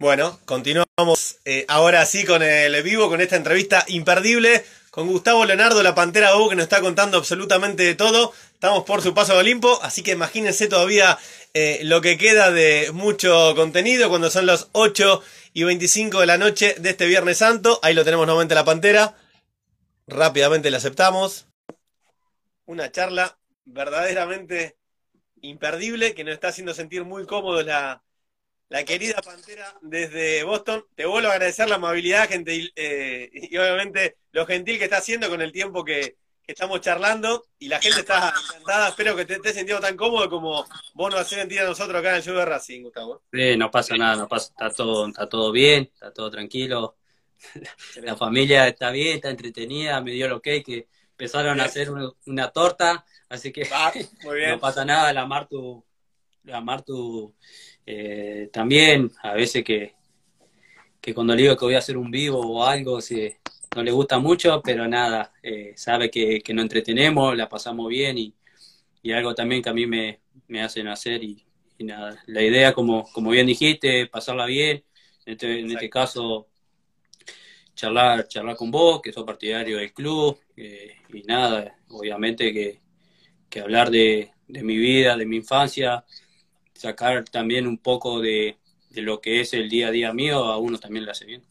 Bueno, continuamos eh, ahora sí con el vivo, con esta entrevista imperdible con Gustavo Leonardo, la Pantera U, que nos está contando absolutamente de todo. Estamos por su paso de Olimpo, así que imagínense todavía eh, lo que queda de mucho contenido cuando son las 8 y 25 de la noche de este Viernes Santo. Ahí lo tenemos nuevamente la Pantera. Rápidamente la aceptamos. Una charla verdaderamente imperdible que nos está haciendo sentir muy cómodos la, la querida Pantera desde Boston. Te vuelvo a agradecer la amabilidad, gentil, eh, y obviamente lo gentil que está haciendo con el tiempo que, estamos charlando. Y la gente está encantada. Espero que te estés sintiendo tan cómodo como vos nos haces sentir a nosotros acá en el show de Racing, Gustavo. Sí, no pasa nada, no pasa, está todo, está todo bien, está todo tranquilo. La familia está bien, está entretenida, me dio lo que que empezaron a hacer una, torta, así que ah, no pasa nada, la Martu, la Martu eh, también, a veces que, que cuando le digo que voy a hacer un vivo o algo, si, no le gusta mucho, pero nada, eh, sabe que, que nos entretenemos, la pasamos bien y, y, algo también que a mí me, me hacen hacer y, nada. La idea, como, como bien dijiste, pasarla bien, en este, en este caso charlar, charlar con vos, que sos partidario del club, eh, y nada, obviamente que, que hablar de, de, mi vida, de mi infancia, sacar también un poco de, lo que es el día a día mío, a uno también le hace bien.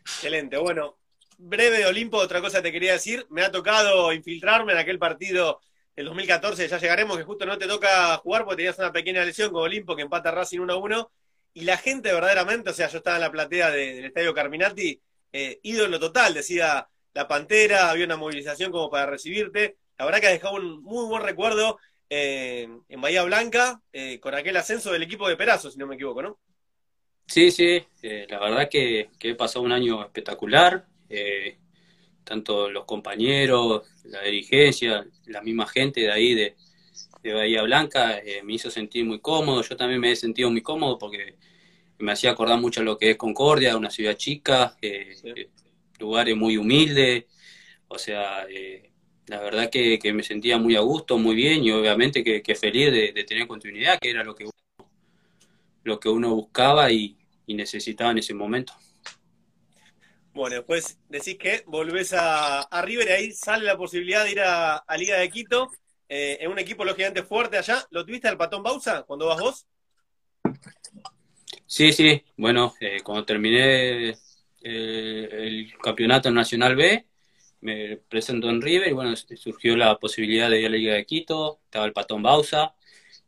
Excelente, bueno, breve de Olimpo, otra cosa te quería decir, me ha tocado infiltrarme en aquel partido del 2014, ya llegaremos, que justo no te toca jugar porque tenías una pequeña lesión con Olimpo que empata Racing 1 1, y la gente verdaderamente, o sea, yo estaba en la platea del Estadio Carminati, eh, ídolo total, decía la Pantera, había una movilización como para recibirte, la verdad que ha dejado un muy buen recuerdo, eh, en Bahía Blanca eh, con aquel ascenso del equipo de Perazo, si no me equivoco, ¿no? Sí, sí, eh, la verdad que, que, he pasado un año espectacular, tanto los compañeros, la dirigencia, la misma gente de ahí de, Bahía Blanca me hizo sentir muy cómodo, yo también me he sentido muy cómodo porque me hacía acordar mucho lo que es Concordia, una ciudad chica, lugares muy humildes, o sea, la verdad que, me sentía muy a gusto, muy bien y obviamente que, feliz de, tener continuidad, que era lo que uno, lo que uno buscaba y, necesitaba en ese momento. Bueno, después decís que volvés a, River y ahí sale la posibilidad de ir a, Liga de Quito, eh, en un equipo lógicamente fuerte allá. ¿Lo tuviste al Patón Bausa cuando vas vos? Sí, sí, bueno, eh, cuando terminé eh, el campeonato nacional B, me presento en River y bueno, surgió la posibilidad de ir a la Liga de Quito, estaba el Patón Bausa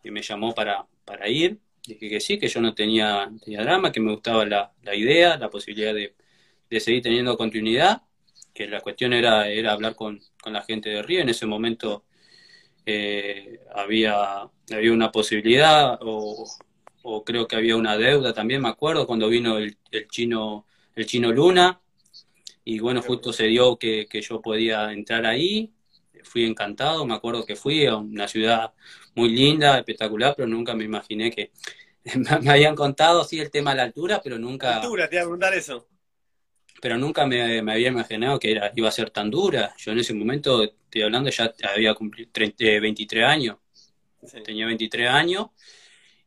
y me llamó para, para ir. Dije que sí, que yo no tenía, tenía drama, que me gustaba la, la idea, la posibilidad de, de, seguir teniendo continuidad, que la cuestión era, era hablar con, con la gente de River. En ese momento eh, había, había una posibilidad o, o, creo que había una deuda también, me acuerdo, cuando vino el, el chino, el chino Luna y bueno, justo se dio que, yo podía entrar ahí, fui encantado, me acuerdo que fui a una ciudad muy linda, espectacular, pero nunca me imaginé que me habían contado, sí, el tema de la altura, pero nunca... Altura, te iba a preguntar eso. Pero nunca me, había imaginado que era, iba a ser tan dura. Yo en ese momento, estoy hablando, ya había cumplido 23 años. Tenía 23 años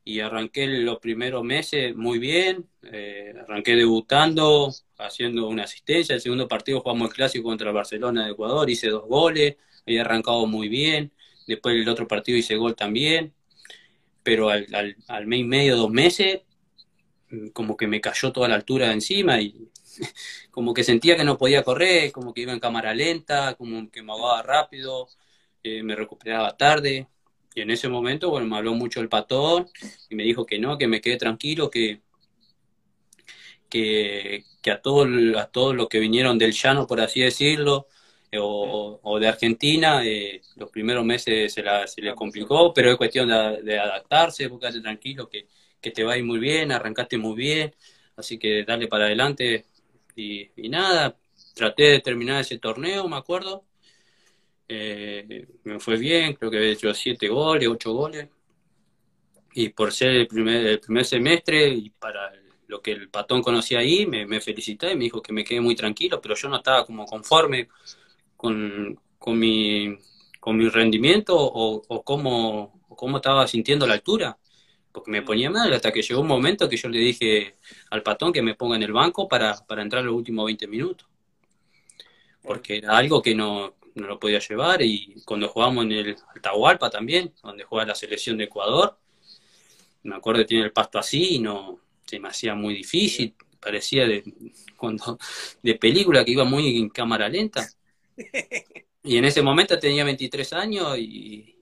y arranqué los primeros meses muy bien, eh, arranqué debutando, haciendo una asistencia, el segundo partido jugamos el clásico contra Barcelona de Ecuador, hice dos goles, había arrancado muy bien, después el otro partido hice gol también, pero al, al, mes y medio, dos meses, mm, como que me cayó toda la altura encima y como que sentía que no podía correr, como que iba en cámara lenta, como que me ahogaba rápido, eh, me recuperaba tarde, y en ese momento, bueno, me habló mucho el patón y me dijo que no, que me quede tranquilo, que, que, a todos a todos los que vinieron del llano, por así decirlo, eh, o, de Argentina, eh, los primeros meses se, la, se les complicó, pero es cuestión de, adaptarse, quédate tranquilo, que, que te va a ir muy bien, arrancaste muy bien, así que dale para adelante. Y, y nada, traté de terminar ese torneo, me acuerdo, eh, me fue bien, creo que había hecho siete goles, ocho goles. Y por ser el primer, el primer semestre y para lo que el patón conocía ahí, me, me felicité, me dijo que me quedé muy tranquilo, pero yo no estaba como conforme con, con, mi, con mi rendimiento o, o cómo, cómo estaba sintiendo la altura. porque me ponía mal hasta que llegó un momento que yo le dije al patón que me ponga en el banco para, para entrar los últimos 20 minutos. Porque era algo que no, no lo podía llevar y cuando jugamos en el Atahualpa también, donde juega la selección de Ecuador, me acuerdo que tiene el pasto así y no se me hacía muy difícil, parecía de cuando de película que iba muy en cámara lenta. Y en ese momento tenía 23 años y,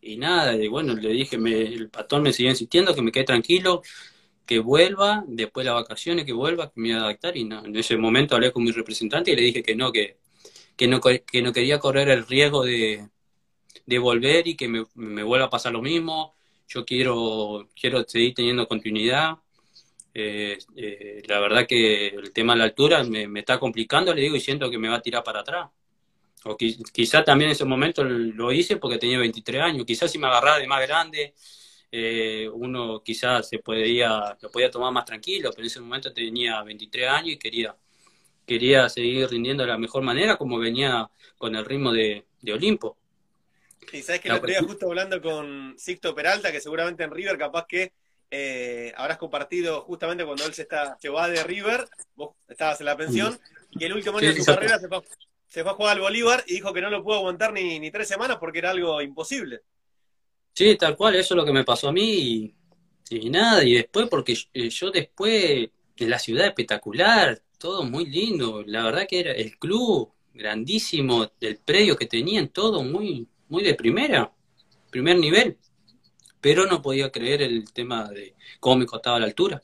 y nada, y bueno, le dije, me, el patrón me siguió insistiendo que me quede tranquilo, que vuelva, después de las vacaciones, que vuelva, que me iba a adaptar. Y no, en ese momento hablé con mi representante y le dije que no, que, que no, que no quería correr el riesgo de, de volver y que me, me, vuelva a pasar lo mismo. Yo quiero, quiero seguir teniendo continuidad. Eh, eh, la verdad que el tema de la altura me, está complicando, le digo, y siento que me va a tirar para atrás. O quizá también en ese momento lo hice porque tenía 23 años. Quizás si me agarraba de más grande, eh, uno quizás se podía, lo podía tomar más tranquilo, pero en ese momento tenía 23 años y quería, quería seguir rindiendo de la mejor manera como venía con el ritmo de, Olimpo. Y sabes que lo otro justo hablando con Sixto Peralta, que seguramente en River capaz que eh, habrás compartido justamente cuando él se está llevaba de River, vos estabas en la pensión, y el último año de su carrera se fue, se fue a jugar al Bolívar y dijo que no lo pudo aguantar ni, ni tres semanas porque era algo imposible. Sí, tal cual, eso es lo que me pasó a mí y, nada, y después porque eh, yo, después en la ciudad espectacular, todo muy lindo, la verdad que era el club grandísimo, del predio que tenían, todo muy, muy de primera, primer nivel, pero no podía creer el tema de cómo me costaba la altura.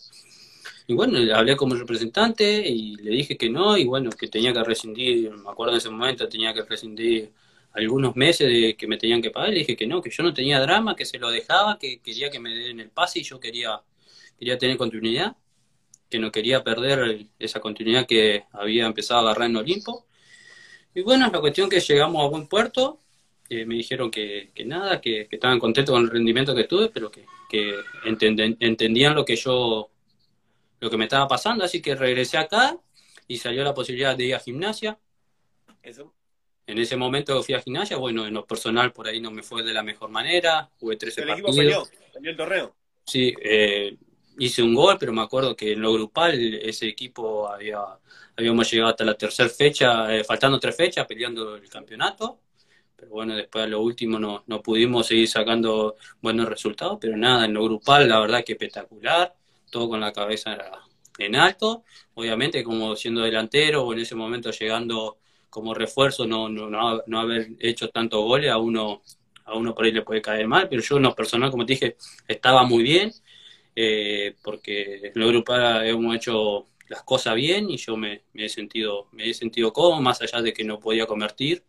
Y bueno, hablé como representante y le dije que no, y bueno, que tenía que rescindir, me acuerdo en ese momento, tenía que rescindir algunos meses de que me tenían que pagar, le dije que no, que yo no tenía drama, que se lo dejaba, que quería que me den el pase y yo quería, quería tener continuidad, que no quería perder esa continuidad que había empezado a agarrar en Olimpo. Y bueno, la cuestión que llegamos a buen puerto, eh, me dijeron que, que nada, que, que, estaban contentos con el rendimiento que tuve, pero que, que entendían lo que yo lo que me estaba pasando, así que regresé acá y salió la posibilidad de ir a gimnasia. Eso. En ese momento fui a gimnasia, bueno, en lo personal por ahí no me fue de la mejor manera, jugué 13 el partidos. equipo peleó, el torneo. Sí, eh, hice un gol, pero me acuerdo que en lo grupal ese equipo había habíamos llegado hasta la tercera fecha, eh, faltando tres fechas, peleando el campeonato. Pero bueno, después a lo último no, no pudimos seguir sacando buenos resultados, pero nada, en lo grupal la verdad que espectacular todo con la cabeza en alto. Obviamente, como siendo delantero o en ese momento llegando como refuerzo, no, no, no, haber hecho tantos goles, a uno, a uno por ahí le puede caer mal, pero yo en lo personal, como te dije, estaba muy bien, eh, porque en lo grupal hemos hecho las cosas bien y yo me, he sentido me he sentido cómodo, más allá de que no podía convertir.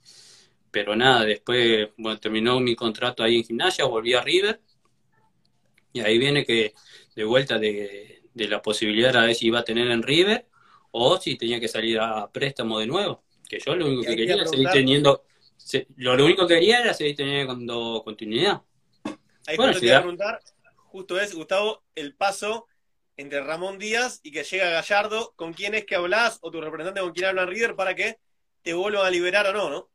Pero nada, después bueno, terminó mi contrato ahí en gimnasia, volví a River y ahí viene que de vuelta de, la posibilidad a ver si iba a tener en River o si tenía que salir a préstamo de nuevo. Que yo lo único que quería era seguir teniendo, lo, único que quería era seguir teniendo continuidad. Ahí bueno, te voy a preguntar, justo es, Gustavo, el paso entre Ramón Díaz y que llega Gallardo, ¿con quién es que hablas o tu representante con quién habla en River para que te vuelvan a liberar o no, no?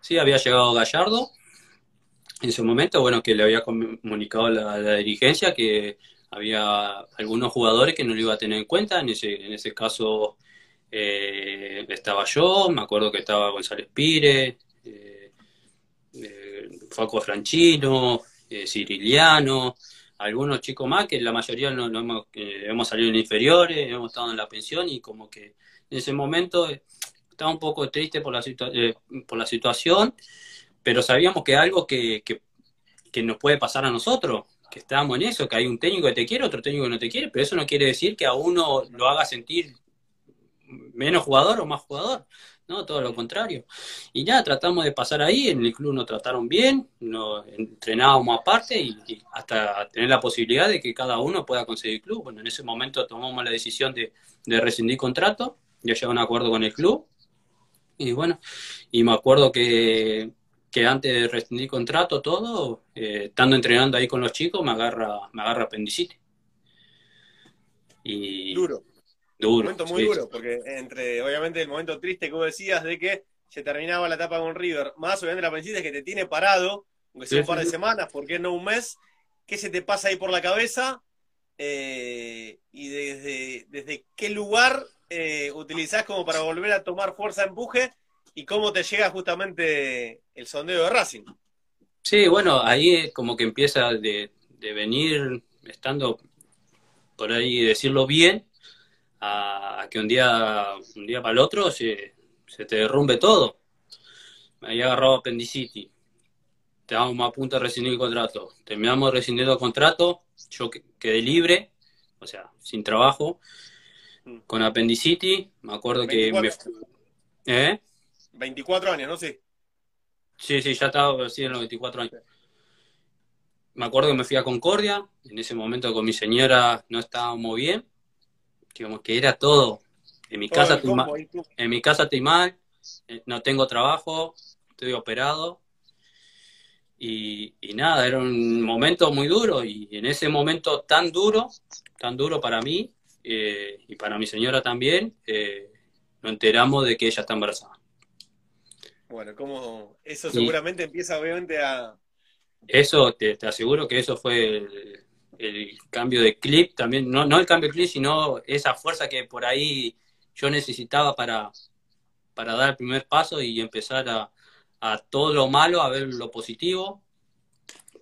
Sí, había llegado Gallardo, en ese momento, bueno, que le había comunicado la, dirigencia que había algunos jugadores que no lo iba a tener en cuenta, en ese, en ese caso eh, estaba yo, me acuerdo que estaba González Pire, eh, eh Faco Franchino, eh, Ciriliano, algunos chicos más que la mayoría no, hemos, hemos, salido en inferiores, hemos estado en la pensión y como que en ese momento estaba un poco triste por la, por la situación pero sabíamos que algo que, que, nos puede pasar a nosotros, que estábamos en eso, que hay un técnico que te quiere, otro técnico que no te quiere, pero eso no quiere decir que a uno lo haga sentir menos jugador o más jugador, ¿no? Todo lo contrario. Y ya tratamos de pasar ahí, en el club nos trataron bien, nos entrenábamos aparte y, hasta tener la posibilidad de que cada uno pueda conseguir club. Bueno, en ese momento tomamos la decisión de, de rescindir contrato, ya llegó a un acuerdo con el club. Y bueno, y me acuerdo que que antes de rescindir contrato, todo, eh, estando entrenando ahí con los chicos, me agarra, me agarra apendicitis. Y duro. Duro. Un momento muy duro, porque entre, obviamente, el momento triste que vos decías de que se terminaba la etapa con River, más obviamente la apendicitis que te tiene parado, aunque sea un par de semanas, ¿por qué no un mes? qué se te pasa ahí por la cabeza eh, y desde, desde qué lugar eh, utilizás como para volver a tomar fuerza, empuje y cómo te llega justamente el sondeo de Racing. Sí, bueno, ahí como que empieza de, venir estando por ahí decirlo bien, a, que un día, un día para el otro se, se te derrumbe todo. Me había agarrado apendicitis. Estábamos a punto de rescindir el contrato. Terminamos rescindiendo el contrato. Yo quedé libre, o sea, sin trabajo, mm. con apendicitis. Me acuerdo que me. ¿Eh? 24 años, ¿no? Sí. Sí, sí, ya estaba así en los 24 años. Me acuerdo que me fui a Concordia. En ese momento con mi señora no estábamos bien. Digamos que era todo. En mi casa estoy mal. En mi casa estoy mal. Eh, no tengo trabajo. Estoy operado y, nada, era un momento muy duro y en ese momento tan duro, tan duro para mí eh, y para mi señora también, eh, nos enteramos de que ella está embarazada. Bueno, como eso seguramente empieza obviamente a... Eso, te, aseguro que eso fue el, cambio de clip también, no, no el cambio de clip, sino esa fuerza que por ahí yo necesitaba para, para dar el primer paso y empezar a, a todo lo malo a ver lo positivo,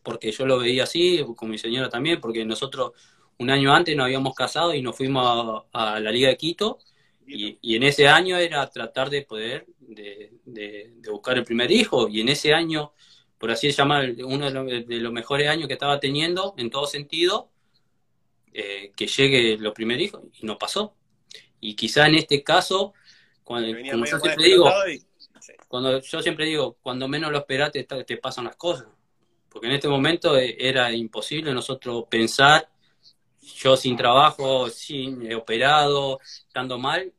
porque yo lo veía así, con mi señora también, porque nosotros un año antes nos habíamos casado y nos fuimos a, la Liga de Quito, y, en ese año era tratar de poder, de, buscar el primer hijo, y en ese año, por así llamar, uno de los, mejores años que estaba teniendo, en todo sentido, eh, que llegue lo primer hijo, y no pasó. Y quizá en este caso, cuando, como yo siempre digo, cuando yo siempre digo, cuando menos lo esperas te, pasan las cosas. Porque en este momento eh, era imposible nosotros pensar, yo sin trabajo, sin operado, estando mal,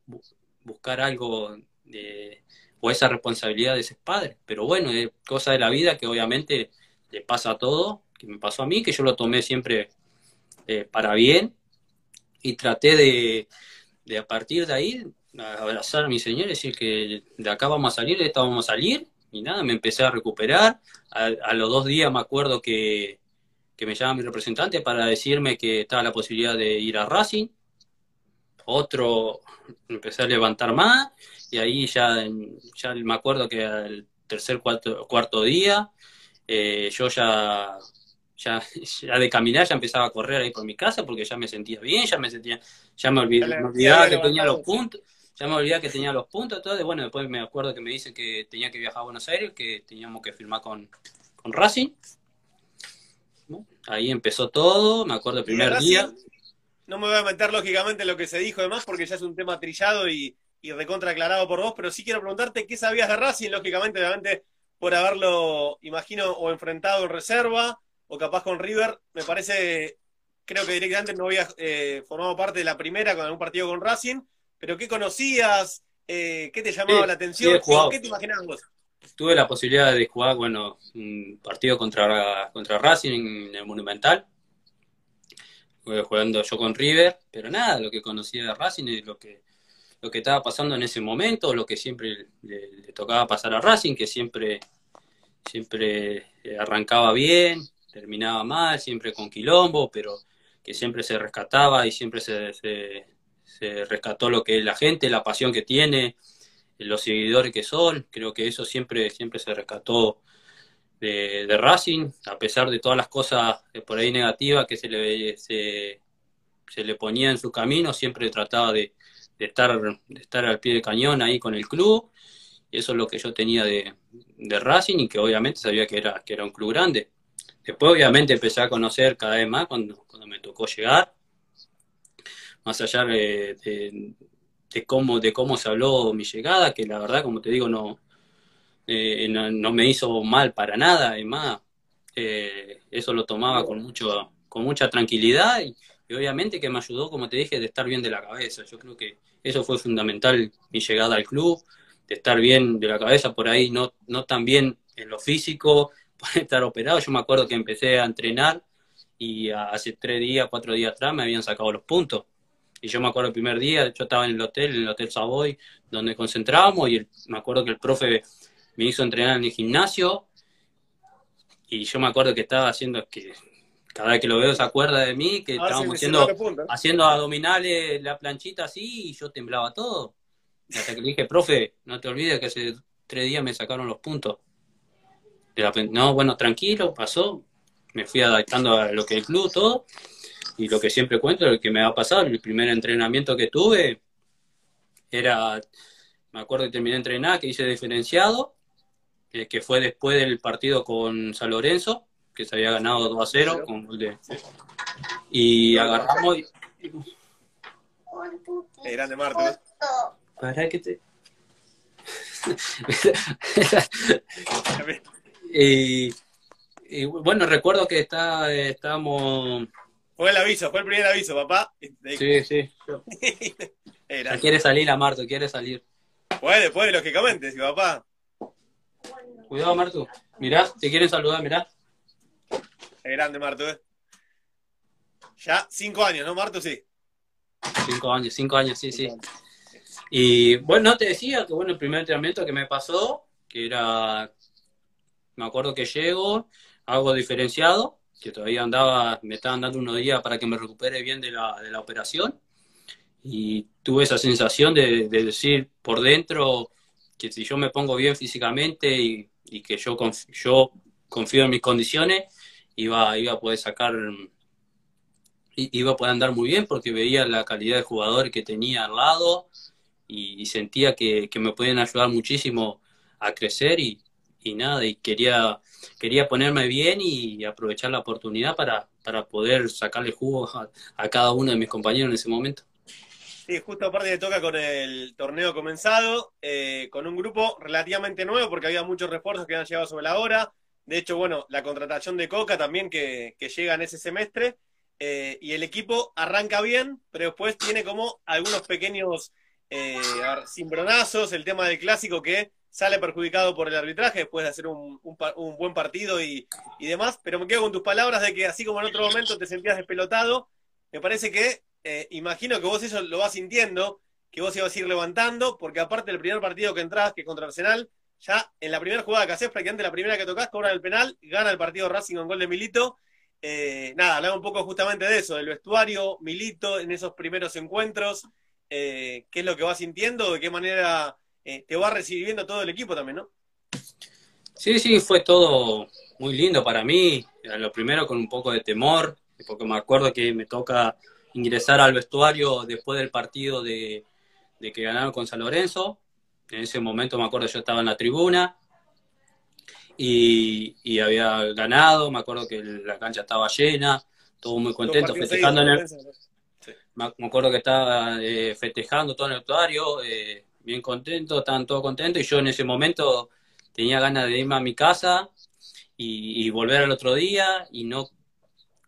buscar algo de, o esa responsabilidad de ese padre. Pero bueno, es cosa de la vida que obviamente le pasa a todo, que me pasó a mí, que yo lo tomé siempre eh, para bien y traté de, de a partir de ahí abrazar a mi señor y decir que de acá vamos a salir, de esta vamos a salir, y nada, me empecé a recuperar. A, los dos días me acuerdo que, me llama mi representante para decirme que estaba la posibilidad de ir a Racing. Otro, empecé a levantar más, y ahí ya, ya me acuerdo que al tercer, cuarto, cuarto día, eh, yo ya ya, ya de caminar ya empezaba a correr ahí por mi casa porque ya me sentía bien, ya me sentía, ya me, olvidaba que tenía los puntos, ya me olvidaba que tenía los puntos, todo, y bueno, después me acuerdo que me dicen que tenía que viajar a Buenos Aires, que teníamos que firmar con, con Racing. Ahí empezó todo, me acuerdo el primer día. No me voy a meter lógicamente en lo que se dijo demás, porque ya es un tema trillado y, y recontra aclarado por vos, pero sí quiero preguntarte qué sabías de Racing, lógicamente, obviamente, por haberlo, imagino, o enfrentado en reserva, o capaz con River. Me parece, creo que directamente no había eh, formado parte de la primera con algún partido con Racing, pero ¿qué conocías? Eh, ¿Qué te llamaba la atención? ¿Qué te imaginabas vos? Tuve la posibilidad de jugar, bueno, un partido contra, contra Racing en el Monumental. Jugando yo con River, pero nada, lo que conocía de Racing es lo que, lo que estaba pasando en ese momento, lo que siempre le, tocaba pasar a Racing, que siempre, siempre arrancaba bien, terminaba mal, siempre con quilombo, pero que siempre se rescataba y siempre se, se rescató lo que es la gente, la pasión que tiene, los seguidores que son. Creo que eso siempre, siempre se rescató de, Racing, a pesar de todas las cosas por ahí negativas que se le, se, le ponía en su camino, siempre trataba de, estar, de estar al pie del cañón ahí con el club. Y eso es lo que yo tenía de, de Racing y que obviamente sabía que era, que era un club grande. Después obviamente empecé a conocer cada vez más cuando, cuando me tocó llegar más allá de, cómo, de cómo se habló mi llegada, que la verdad, como te digo, no, eh, no, me hizo mal para nada, además, eh, eso lo tomaba con, mucho, con mucha tranquilidad y, obviamente que me ayudó, como te dije, de estar bien de la cabeza. Yo creo que eso fue fundamental, mi llegada al club, de estar bien de la cabeza por ahí, no, no tan bien en lo físico, por estar operado. Yo me acuerdo que empecé a entrenar y hace tres días, cuatro días atrás me habían sacado los puntos. Y yo me acuerdo el primer día, yo estaba en el hotel, en el Hotel Savoy, donde concentrábamos, y me acuerdo que el profe me hizo entrenar en el gimnasio, y yo me acuerdo que estaba haciendo que, cada vez que lo veo se acuerda de mí, que estábamos haciendo, haciendo abdominales, la planchita así, y yo temblaba todo. hasta que le dije, profe, no te olvides que hace tres días me sacaron los puntos. no, bueno, tranquilo, pasó. Me fui adaptando a lo que el club, todo. Y lo que siempre cuento, lo que me ha pasado, el primer entrenamiento que tuve era, me acuerdo que terminé de entrenar, que hice diferenciado, eh, que fue después del partido con San Lorenzo, que se había ganado 2 a 0 con gol de... Y agarramos y... Eh, grande Marto. ¿eh? Para que te... y, y, bueno, recuerdo que está, estábamos... Fue el aviso, fue el primer aviso, papá. Sí, sí. quiere salir a Marto, quiere salir. Puede, puede, lógicamente, sí, papá. Cuidado, Marto. Mirá, te quieren saludar, mirá. Es grande, Marto, ¿eh? Ya cinco años, ¿no, Marto? Sí. Cinco años, cinco años, sí, sí. Y bueno, te decía que bueno, el primer entrenamiento que me pasó, que era, me acuerdo que llego, algo diferenciado, que todavía andaba, me estaban dando unos días para que me recupere bien de la, de la operación. Y tuve esa sensación de, decir por dentro que si yo me pongo bien físicamente y, y que yo, yo confío en mis condiciones, iba, iba a poder sacar, iba a poder andar muy bien porque veía la calidad de jugador que tenía al lado y, sentía que, me podían ayudar muchísimo a crecer y, nada, y quería, quería ponerme bien y aprovechar la oportunidad para, para poder sacarle jugo a, cada uno de mis compañeros en ese momento. Sí, justo aparte de toca con el torneo comenzado, eh, con un grupo relativamente nuevo, porque había muchos refuerzos que han llegado sobre la hora. De hecho, bueno, la contratación de Coca también que, llega en ese semestre. Eh, y el equipo arranca bien, pero después tiene como algunos pequeños eh, cimbronazos, el tema del clásico que sale perjudicado por el arbitraje después de hacer un, buen partido y, demás. Pero me quedo con tus palabras de que así como en otro momento te sentías despelotado, me parece que, eh, imagino que vos eso lo vas sintiendo, que vos ibas a ir levantando, porque aparte del primer partido que entras, que contra Arsenal, ya en la primera jugada que haces, prácticamente la primera que tocas, cobra el penal, gana el partido Racing con gol de Milito. Eh, nada, hablaba un poco justamente de eso, del vestuario, Milito en esos primeros encuentros, eh, qué es lo que vas sintiendo, de qué manera eh, te va recibiendo todo el equipo también, ¿no? Sí, sí, fue todo muy lindo para mí. Lo primero con un poco de temor, porque me acuerdo que me toca ingresar al vestuario después del partido de, de que ganaron con San Lorenzo. En ese momento me acuerdo yo estaba en la tribuna y, había ganado, me acuerdo que la cancha estaba llena, todo muy contento, festejando en el... Me acuerdo que estaba eh, festejando todo en el vestuario, eh, bien contento, estaban todos contentos y yo en ese momento tenía ganas de irme a mi casa y, volver al otro día y no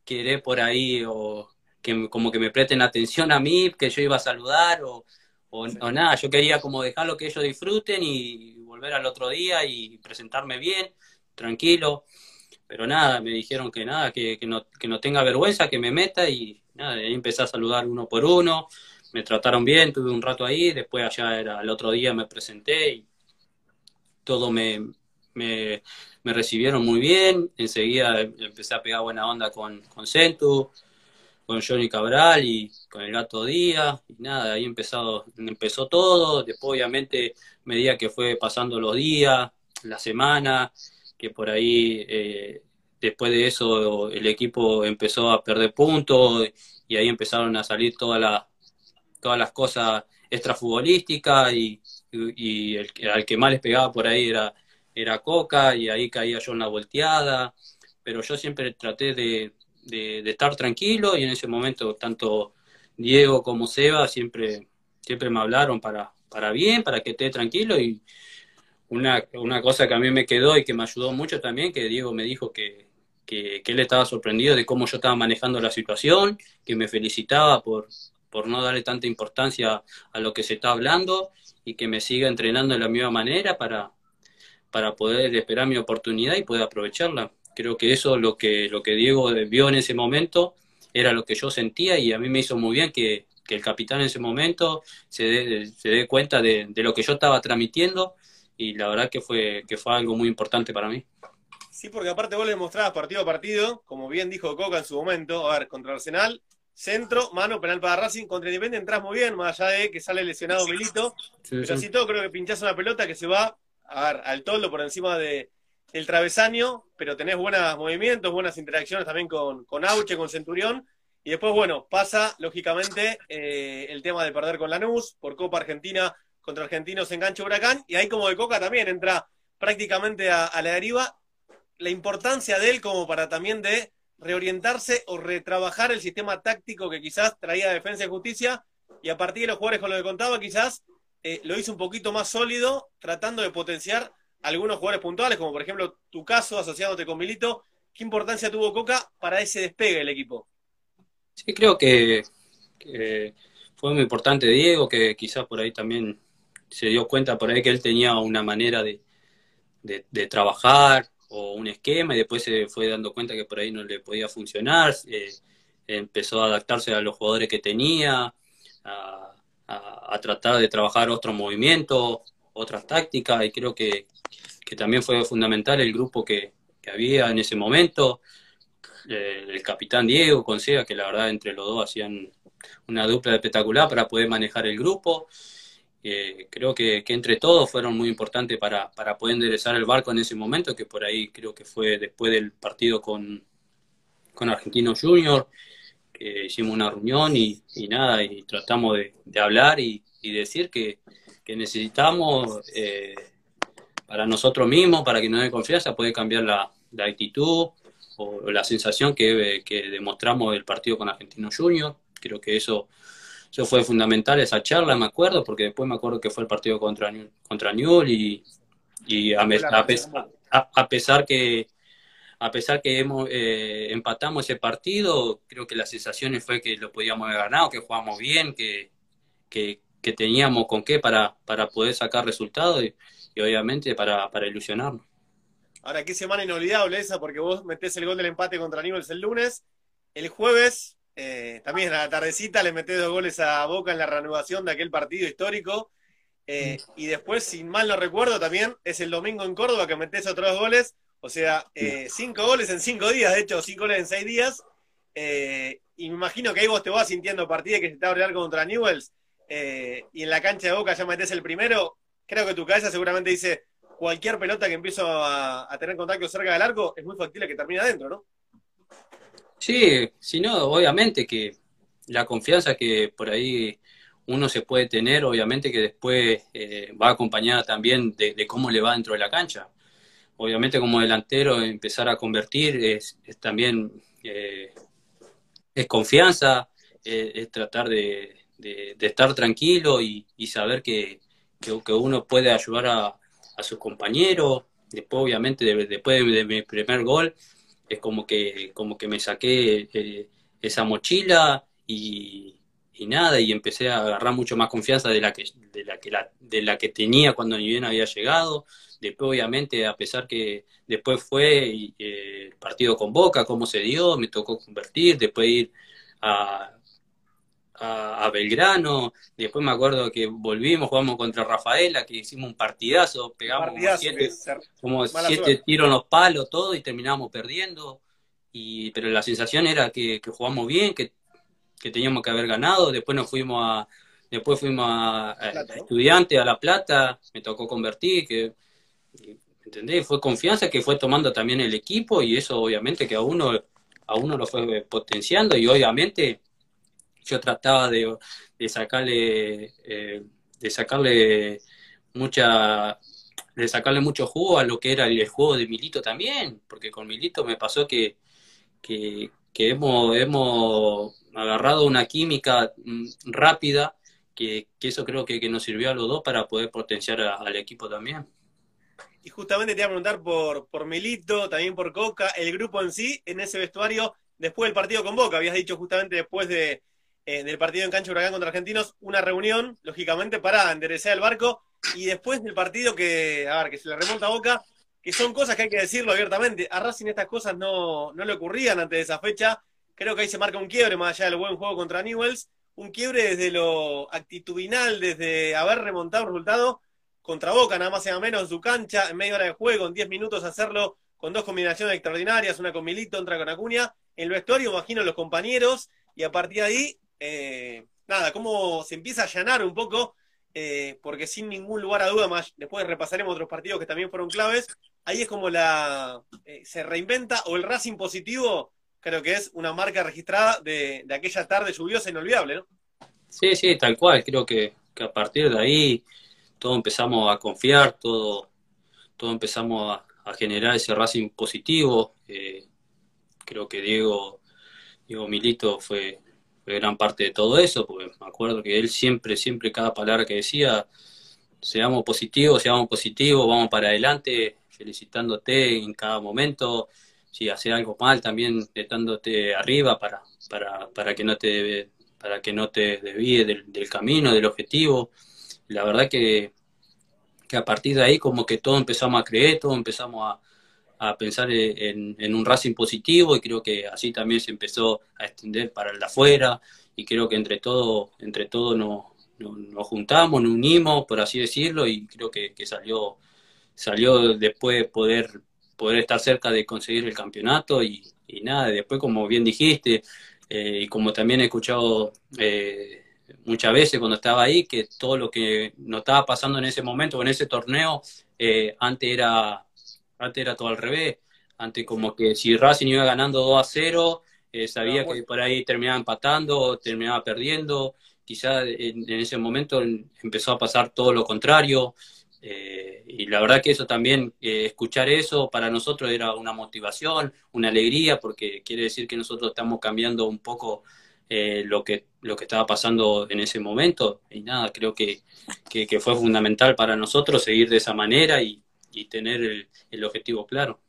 querer por ahí o que como que me presten atención a mí, que yo iba a saludar o, o, nada, yo quería como dejarlo que ellos disfruten y volver al otro día y presentarme bien, tranquilo, pero nada, me dijeron que nada, que, no, que no tenga vergüenza, que me meta y nada, ahí empecé a saludar uno por uno, me trataron bien, tuve un rato ahí, después allá era el otro día me presenté y todo me, me, me recibieron muy bien, enseguida empecé a pegar buena onda con, con Centu, con Johnny Cabral y con el gato Díaz, y nada, ahí empezado, empezó todo, después obviamente medida que fue pasando los días, la semana, que por ahí eh, después de eso el equipo empezó a perder puntos y ahí empezaron a salir todas las todas las cosas extrafutbolísticas y, y, el, al que más les pegaba por ahí era, era Coca y ahí caía yo una volteada, pero yo siempre traté de, de, estar tranquilo y en ese momento tanto Diego como Seba siempre, siempre me hablaron para, para bien, para que esté tranquilo y una, una cosa que a mí me quedó y que me ayudó mucho también, que Diego me dijo que, que, él estaba sorprendido de cómo yo estaba manejando la situación, que me felicitaba por, por no darle tanta importancia a lo que se está hablando y que me siga entrenando de la misma manera para, para poder esperar mi oportunidad y poder aprovecharla. Creo que eso lo que, lo que Diego vio en ese momento era lo que yo sentía y a mí me hizo muy bien que, el capitán en ese momento se dé, se dé cuenta de, lo que yo estaba transmitiendo y la verdad que fue, que fue algo muy importante para mí. Sí, porque aparte vos le mostrabas partido a partido, como bien dijo Coca en su momento, a ver, contra Arsenal, centro, mano, penal para Racing, contra Independiente entras muy bien, más allá de que sale lesionado Milito, pero así todo creo que pinchás una pelota que se va, a ver, al toldo por encima de, del travesaño, pero tenés buenos movimientos, buenas interacciones también con, con Auche, con Centurión, y después, bueno, pasa, lógicamente, eh, el tema de perder con Lanús, por Copa Argentina contra Argentinos engancha Huracán, y ahí como de Coca también entra prácticamente a, a la deriva, la importancia de él como para también de reorientarse o retrabajar el sistema táctico que quizás traía Defensa y Justicia. Y a partir de los jugadores con lo que contaba quizás eh, lo hizo un poquito más sólido tratando de potenciar algunos jugadores puntuales como por ejemplo tu caso asociándote con Milito ¿qué importancia tuvo Coca para ese despegue del equipo? Sí, creo que, fue muy importante Diego que quizás por ahí también se dio cuenta por ahí que él tenía una manera de, de trabajar o un esquema y después se fue dando cuenta que por ahí no le podía funcionar, eh, empezó a adaptarse a los jugadores que tenía, a, tratar de trabajar otros movimientos, otras tácticas y creo que, también fue fundamental el grupo que, había en ese momento, eh, el capitán Diego con que la verdad entre los dos hacían una dupla espectacular para poder manejar el grupo. Creo que, entre todos fueron muy importantes para, para poder enderezar el barco en ese momento, que por ahí creo que fue después del partido con, con Argentino Junior, que hicimos una reunión y, nada, y tratamos de, hablar y, decir que, necesitamos eh, para nosotros mismos, para que nos dé confianza, poder cambiar la, actitud o, la sensación que, que demostramos del partido con Argentino Junior. Creo que eso eso fue fundamental esa charla, me acuerdo, porque después me acuerdo que fue el partido contra, contra Newell y, y a, a, pesar que a pesar que hemos, eh, empatamos ese partido, creo que las sensaciones fue que lo podíamos haber ganado, que jugamos bien, que, que, teníamos con qué para, para poder sacar resultados y, obviamente para, para ilusionarnos. Ahora, qué semana inolvidable esa, porque vos metés el gol del empate contra Newell's el lunes. El jueves eh, también a la tardecita le meté dos goles a Boca en la reanudación de aquel partido histórico. Eh, y después, sin mal no recuerdo, también es el domingo en Córdoba que metés otros goles. O sea, eh, cinco goles en cinco días, de hecho, cinco goles en seis días. y me imagino que ahí vos te vas sintiendo partida que se está a contra Newells. y en la cancha de Boca ya metés el primero. Creo que tu cabeza seguramente dice: cualquier pelota que empiezo a, tener contacto cerca del arco es muy factible que termine adentro, ¿no? Sí, si no, obviamente que la confianza que por ahí uno se puede tener, obviamente que después eh, va acompañada también de, cómo le va dentro de la cancha. Obviamente como delantero empezar a convertir es, también eh, es confianza, eh, es, tratar de, estar tranquilo y, saber que, que, uno puede ayudar a, a sus compañeros. Después, obviamente, después de mi primer gol, es como que, como que me saqué eh, esa mochila y, nada, y empecé a agarrar mucho más confianza de la que, de la que, de la que tenía cuando ni bien había llegado. Después, obviamente, a pesar que después fue eh, el partido con Boca, cómo se dio, me tocó convertir, después ir a, a, Belgrano, después me acuerdo que volvimos, jugamos contra Rafaela, que hicimos un partidazo, pegamos como siete, tiros en los palos, todo, y terminamos perdiendo. Y, pero la sensación era que, jugamos bien, que, teníamos que haber ganado, después nos fuimos a, después fuimos a, estudiante a La Plata, me tocó convertir, que ¿entendés? Fue confianza que fue tomando también el equipo y eso obviamente que a uno, a uno lo fue potenciando y obviamente yo trataba de, sacarle eh, de sacarle mucha de sacarle mucho jugo a lo que era el juego de Milito también, porque con Milito me pasó que, que, hemos, hemos agarrado una química mm, rápida, que, eso creo que, nos sirvió a los dos para poder potenciar al equipo también. Y justamente te iba a preguntar por, por Milito, también por Coca, el grupo en sí, en ese vestuario, después del partido con Boca, habías dicho justamente después de, en del partido en Cancha Huracán contra Argentinos, una reunión, lógicamente, para enderezar el barco, y después del partido que, a ver, que se le remonta a Boca, que son cosas que hay que decirlo abiertamente. A Racing estas cosas no, no le ocurrían antes de esa fecha. Creo que ahí se marca un quiebre, más allá del buen juego contra Newells, un quiebre desde lo actitudinal, desde haber remontado un resultado contra Boca, nada más sea menos en su cancha, en media hora de juego, en 10 minutos hacerlo con dos combinaciones extraordinarias, una con Milito, otra con Acuña. En el vestuario, imagino los compañeros, y a partir de ahí, eh, nada, cómo se empieza a allanar un poco, eh, porque sin ningún lugar a duda, más después repasaremos otros partidos que también fueron claves, ahí es como la eh, se reinventa, o el Racing positivo, creo que es una marca registrada de, aquella tarde lluviosa inolvidable, ¿no? Sí, sí, tal cual, creo que, a partir de ahí todo empezamos a confiar, todo, todo empezamos a, generar ese Racing positivo. Creo que Diego, Diego Milito fue, gran parte de todo eso, porque me acuerdo que él siempre, siempre, cada palabra que decía, seamos positivos, seamos positivos, vamos para adelante, felicitándote en cada momento, si hace algo mal también estándote arriba para, para, para que no te para que no te desvíe del, camino, del objetivo. La verdad que, que a partir de ahí como que todo empezamos a creer, todo empezamos a, a pensar en, un Racing positivo y creo que así también se empezó a extender para el de afuera y creo que entre todo, entre todo nos, nos, juntamos, nos unimos, por así decirlo, y creo que, salió, salió después poder, poder estar cerca de conseguir el campeonato y, nada, después como bien dijiste, eh, y como también he escuchado eh, muchas veces cuando estaba ahí, que todo lo que nos estaba pasando en ese momento, en ese torneo, eh, antes era antes era todo al revés. Antes como que si Racing iba ganando 2 a 0, eh, sabía que por ahí terminaba empatando o terminaba perdiendo. Quizá en, ese momento empezó a pasar todo lo contrario. Eh, y la verdad que eso también, eh, escuchar eso para nosotros era una motivación, una alegría, porque quiere decir que nosotros estamos cambiando un poco lo, que, lo que estaba pasando en ese momento. Y nada, creo que, que fue fundamental para nosotros seguir de esa manera y, y tener el, objetivo claro.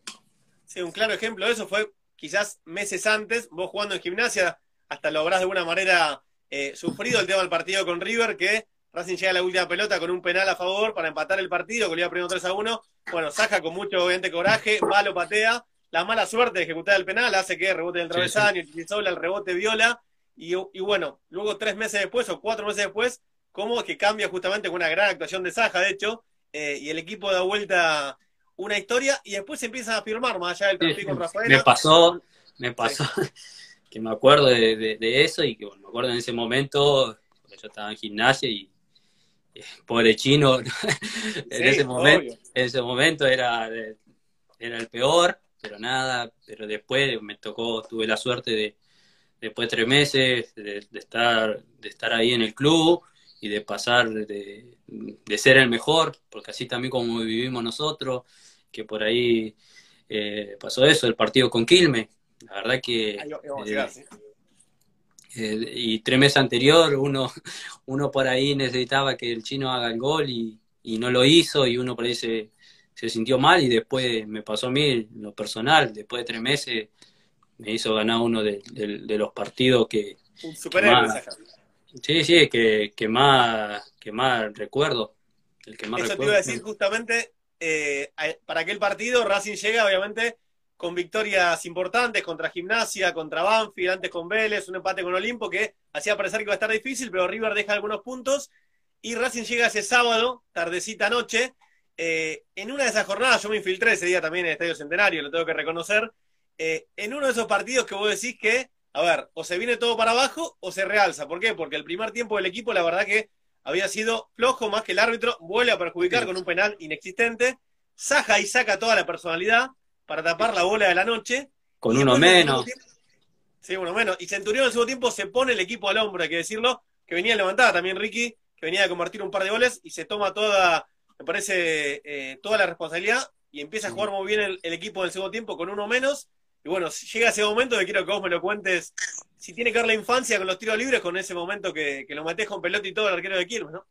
Sí, un claro ejemplo de eso fue quizás meses antes, vos jugando en gimnasia, hasta lográs de alguna manera eh, sufrido el tema del partido con River, que Racing llega a la última pelota con un penal a favor para empatar el partido, que le iba perdiendo 3 a 1. Bueno, Saja con mucho obviamente coraje, va, lo patea. La mala suerte de ejecutar el penal hace que rebote en el travesaño, utilizó el rebote viola. Y, y, bueno, luego tres meses después o cuatro meses después, como que cambia justamente con una gran actuación de Saja, de hecho, eh, y el equipo da vuelta una historia y después se empieza a firmar más allá del partido con Rafael. Me pasó, me pasó que me acuerdo de, eso y que me acuerdo en ese momento, yo estaba en gimnasia y eh, pobre chino, en, ese momento, en ese momento era, era el peor, pero nada, pero después me tocó, tuve la suerte de, después de tres meses, de, estar, de estar ahí en el club y de pasar de, ser el mejor, porque así también como vivimos nosotros, que por ahí eh, pasó eso, el partido con Quilme, la verdad que... Eh, eh, y tres meses anterior uno, uno por ahí necesitaba que el chino haga el gol y, no lo hizo y uno por ahí se, sintió mal y después me pasó a mí lo personal, después de tres meses me hizo ganar uno de, los partidos que... Un Sí, sí, que, que, más, que más recuerdo. El que más Eso te iba a decir justamente, eh, para aquel partido Racing llega obviamente con victorias importantes contra Gimnasia, contra Banfield, antes con Vélez, un empate con Olimpo que hacía parecer que iba a estar difícil, pero River deja algunos puntos y Racing llega ese sábado, tardecita noche. Eh, en una de esas jornadas, yo me infiltré ese día también en el Estadio Centenario, lo tengo que reconocer, eh, en uno de esos partidos que vos decís que a ver, o se viene todo para abajo o se realza. ¿Por qué? Porque el primer tiempo del equipo, la verdad que había sido flojo, más que el árbitro vuelve a perjudicar con un penal inexistente. Saja y saca toda la personalidad para tapar la bola de la noche. Con uno menos. sí, uno menos. Y Centurión en el segundo tiempo se pone el equipo al hombro, hay que decirlo, que venía levantada también Ricky, que venía a convertir un par de goles y se toma toda, me parece, eh, toda la responsabilidad y empieza a jugar muy bien el, el equipo en el segundo tiempo con uno menos y bueno, llega ese momento que quiero que vos me lo cuentes, si tiene que ver la infancia con los tiros libres, con ese momento que, lo maté con pelota y todo el arquero de Quilmes, ¿no?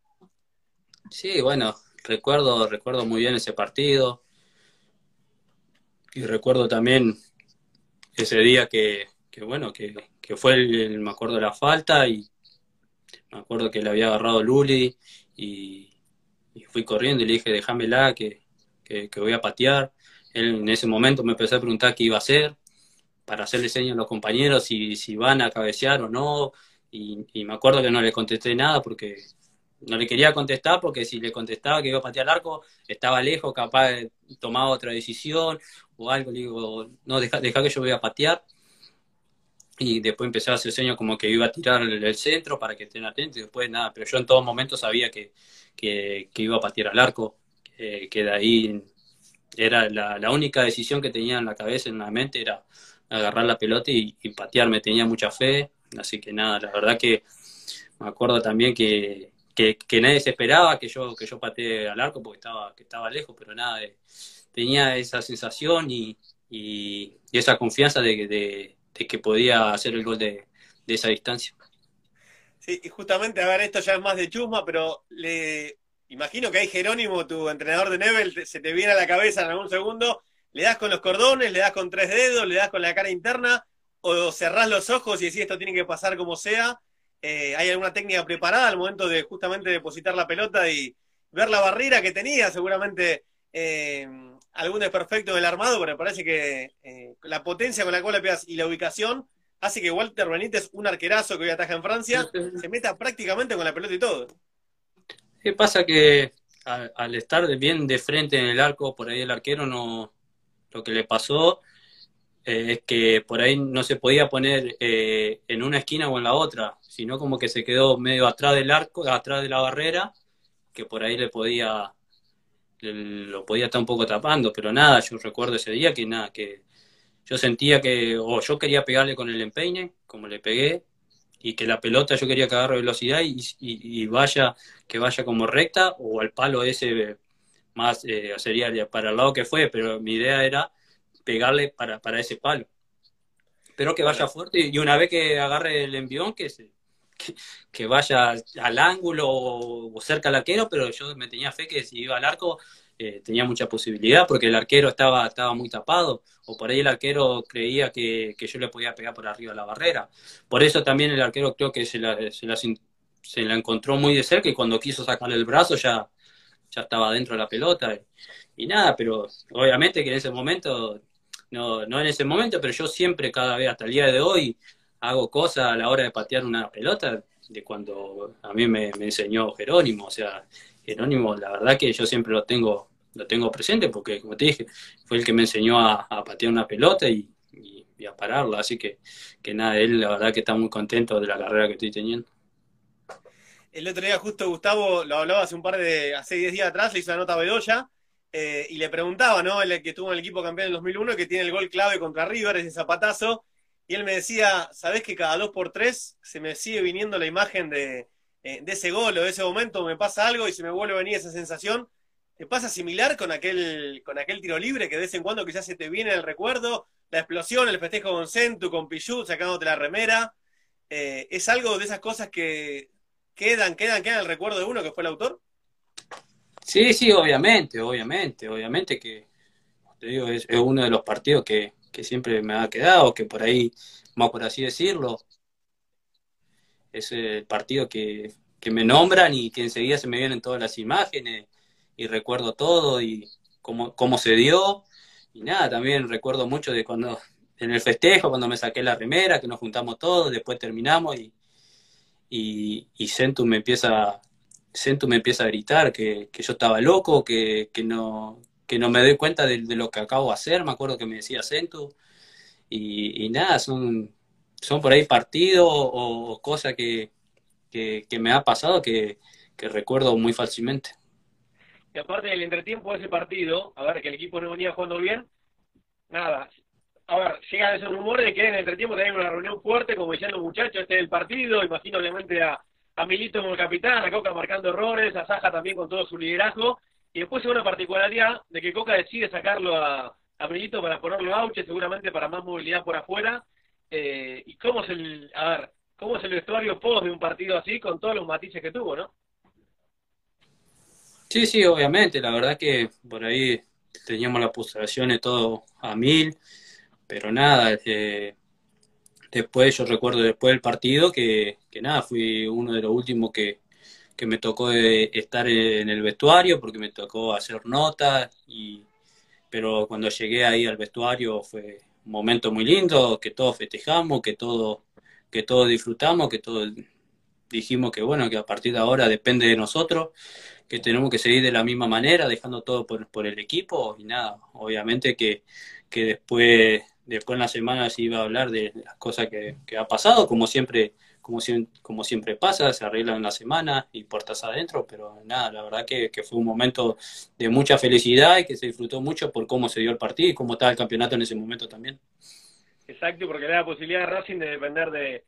Sí, bueno, recuerdo, recuerdo muy bien ese partido. Y recuerdo también ese día que, bueno, que, fue el, me acuerdo de la falta y me acuerdo que le había agarrado Luli y, fui corriendo y le dije, déjamela que, que, que voy a patear. Él en ese momento me empezó a preguntar qué iba a hacer para hacerle señas a los compañeros si, si van a cabecear o no. Y, me acuerdo que no le contesté nada porque no le quería contestar porque si le contestaba que iba a patear el arco, estaba lejos, capaz de tomar otra decisión, o algo, le digo, no, deja, que yo voy a patear. Y después empecé a hacer señas como que iba a tirar el, centro para que estén atentos y después nada, pero yo en todo momento sabía que, que, iba a patear al arco, que, de ahí era la, la, única decisión que tenía en la cabeza, en la mente, era agarrar la pelota y, y tenía mucha fe, así que nada, la verdad que me acuerdo también que, que, nadie se esperaba que yo, que yo patee al arco porque estaba, que estaba lejos, pero nada, tenía esa sensación y, y, esa confianza de, de, que podía hacer el gol de, de, esa distancia. Sí, y justamente, a ver, esto ya es más de chusma, pero le imagino que hay Jerónimo, tu entrenador de Nebel, se te viene a la cabeza en algún segundo, le das con los cordones, le das con tres dedos, le das con la cara interna, o cerrás los ojos y decís esto tiene que pasar como sea, eh, ¿Hay alguna técnica preparada al momento de justamente depositar la pelota y ver la barrera que tenía? Seguramente eh, algún desperfecto del armado, pero me parece que eh, la potencia con la cual le pegas y la ubicación hace que Walter Benítez, un arquerazo que hoy ataja en Francia, se meta prácticamente con la pelota y todo. ¿Qué pasa? Que al, estar bien de frente en el arco, por ahí el arquero no. Lo que le pasó es que por ahí no se podía poner en una esquina o en la otra sino como que se quedó medio atrás del arco, atrás de la barrera, que por ahí le podía, lo podía estar un poco tapando, pero nada, yo recuerdo ese día que nada, que yo sentía que, o yo quería pegarle con el empeine, como le pegué, y que la pelota yo quería que agarre velocidad y, vaya, que vaya como recta, o al palo ese más, eh, sería para el lado que fue, pero mi idea era pegarle para, para ese palo. Pero que vaya fuerte y una vez que agarre el envión, que se, que, vaya al ángulo o, cerca al arquero, pero yo me tenía fe que si iba al arco eh, tenía mucha posibilidad porque el arquero estaba, estaba muy tapado o por ahí el arquero creía que, yo le podía pegar por arriba de la barrera. Por eso también el arquero creo que se la, se la, se la encontró muy de cerca y cuando quiso sacarle el brazo ya, ya estaba dentro de la pelota. Y, nada, pero obviamente que en ese momento, no, no en ese momento, pero yo siempre, cada vez, hasta el día de hoy, hago cosas a la hora de patear una pelota de cuando a mí me, enseñó Jerónimo. O sea, Jerónimo, la verdad que yo siempre lo tengo, lo tengo presente porque, como te dije, fue el que me enseñó a, patear una pelota y, a pararla. Así que, que nada, él la verdad que está muy contento de la carrera que estoy teniendo. El otro día justo Gustavo lo hablaba hace un par de, hace 10 días atrás, le hizo la nota a Bedoya, eh, y le preguntaba, ¿no? El que tuvo en el equipo campeón en el 2001, que tiene el gol clave contra River, ese zapatazo, y él me decía, ¿sabés que cada dos por tres se me sigue viniendo la imagen de, eh, de ese gol o de ese momento? Me pasa algo y se me vuelve a venir esa sensación. ¿Te pasa similar con aquel, con aquel tiro libre que de vez en cuando quizás se te viene el recuerdo? La explosión, el festejo con Centu, con Pichut, sacándote la remera. Eh, ¿Es algo de esas cosas que quedan, quedan, quedan el recuerdo de uno que fue el autor? Sí, sí, obviamente, obviamente, obviamente que, te digo, es uno de los partidos que, que siempre me ha quedado, que por ahí, más por así decirlo, es el partido que, me nombran y que enseguida se me vienen todas las imágenes y recuerdo todo y cómo, cómo se dio. Y nada, también recuerdo mucho de cuando en el festejo, cuando me saqué la primera, que nos juntamos todos, después terminamos y, y, y Centu me empieza, Centu me empieza a gritar que, que yo estaba loco, que, que, no, que no me doy cuenta de, lo que acabo de hacer, me acuerdo que me decía Centu, y, nada, son, son por ahí partidos o, cosas que, que, me ha pasado que, recuerdo muy fácilmente. Y aparte del entretiempo de ese partido, a ver, que el equipo no venía jugando bien, nada, a ver, llega ese rumor de que en el entretiempo tenemos una reunión fuerte, como diciendo muchachos, este es el partido, imagino obviamente a, a Milito como el capitán, a Coca marcando errores, a Saja también con todo su liderazgo, y después hay una particularidad de que Coca decide sacarlo a, a Brillito para ponerlo a Auche, seguramente para más movilidad por afuera. Eh, ¿Y cómo es el, a ver, cómo es el vestuario post de un partido así con todos los matices que tuvo, no? Sí, sí, obviamente. La verdad que por ahí teníamos las pulsaciones todo a mil, pero nada. Eh, después, yo recuerdo después del partido que, que nada, fui uno de los últimos que, que me tocó eh, estar en el vestuario porque me tocó hacer notas y pero cuando llegué ahí al vestuario fue un momento muy lindo que todos festejamos que todo que todos disfrutamos que todos dijimos que bueno, que a partir de ahora depende de nosotros, que tenemos que seguir de la misma manera, dejando todo por, por el equipo y nada, obviamente que, que después, después en la semana se iba a hablar de las cosas que, ha pasado, como siempre como, como siempre pasa, se arregla en la semana y puertas adentro, pero nada, la verdad que, fue un momento de mucha felicidad y que se disfrutó mucho por cómo se dio el partido y cómo estaba el campeonato en ese momento también. Exacto, porque le da la posibilidad a Racing de depender de,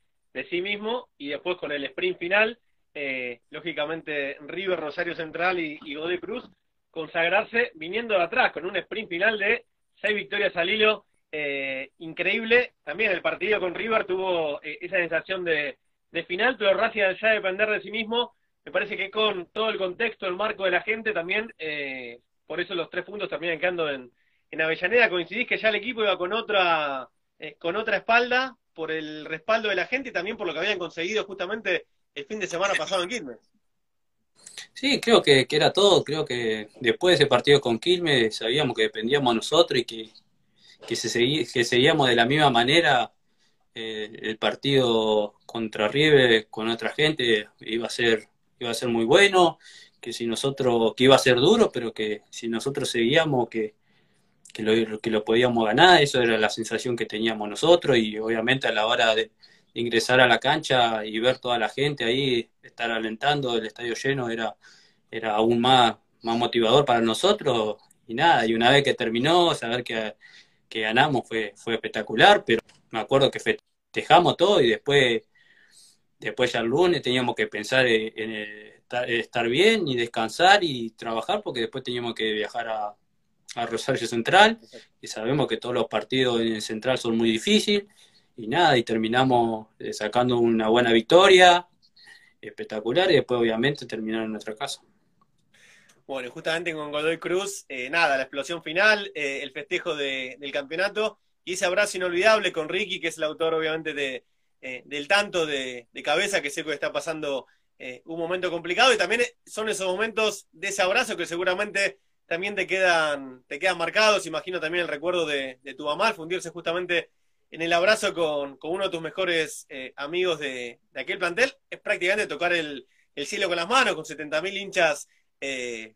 sí mismo y después con el sprint final, eh, lógicamente River, Rosario Central y, y Cruz consagrarse viniendo de atrás con un sprint final de seis victorias al hilo eh, increíble. También el partido con River tuvo eh, esa sensación de, de final, pero Racing ya depender de sí mismo, me parece que con todo el contexto, el marco de la gente también, eh, por eso los tres puntos terminan quedando en, en Avellaneda, coincidís que ya el equipo iba con otra, eh, con otra espalda, por el respaldo de la gente y también por lo que habían conseguido justamente el fin de semana pasado en Quilmes. Sí, creo que, que, era todo. Creo que después de ese partido con Quilmes sabíamos que dependíamos a nosotros y que, que, se que seguíamos de la misma manera eh, el partido contra River con otra gente iba a ser iba a ser muy bueno, que si nosotros que iba a ser duro, pero que si nosotros seguíamos que que lo, que lo podíamos ganar, eso era la sensación que teníamos nosotros y obviamente a la hora de, ingresar a la cancha y ver toda la gente ahí, estar alentando el estadio lleno era, era aún más, más motivador para nosotros y nada, y una vez que terminó, saber que, que ganamos fue, fue espectacular, pero me acuerdo que festejamos todo y después, después ya el lunes teníamos que pensar en, estar bien y descansar y trabajar porque después teníamos que viajar a, Rosario Central y sabemos que todos los partidos en el Central son muy difíciles y nada, y terminamos eh, sacando una buena victoria espectacular y después obviamente terminar en nuestra casa. Bueno, justamente con Godoy Cruz, eh, nada, la explosión final, eh, el festejo del campeonato y ese abrazo inolvidable con Ricky, que es el autor obviamente de, eh, del tanto de, cabeza, que sé que está pasando eh, un momento complicado. Y también son esos momentos de ese abrazo que seguramente también te quedan, te quedan marcados, imagino también el recuerdo de, tu mamá, fundirse justamente en el abrazo con, uno de tus mejores amigos de, aquel plantel, es prácticamente tocar el cielo con las manos, con 70.000 hinchas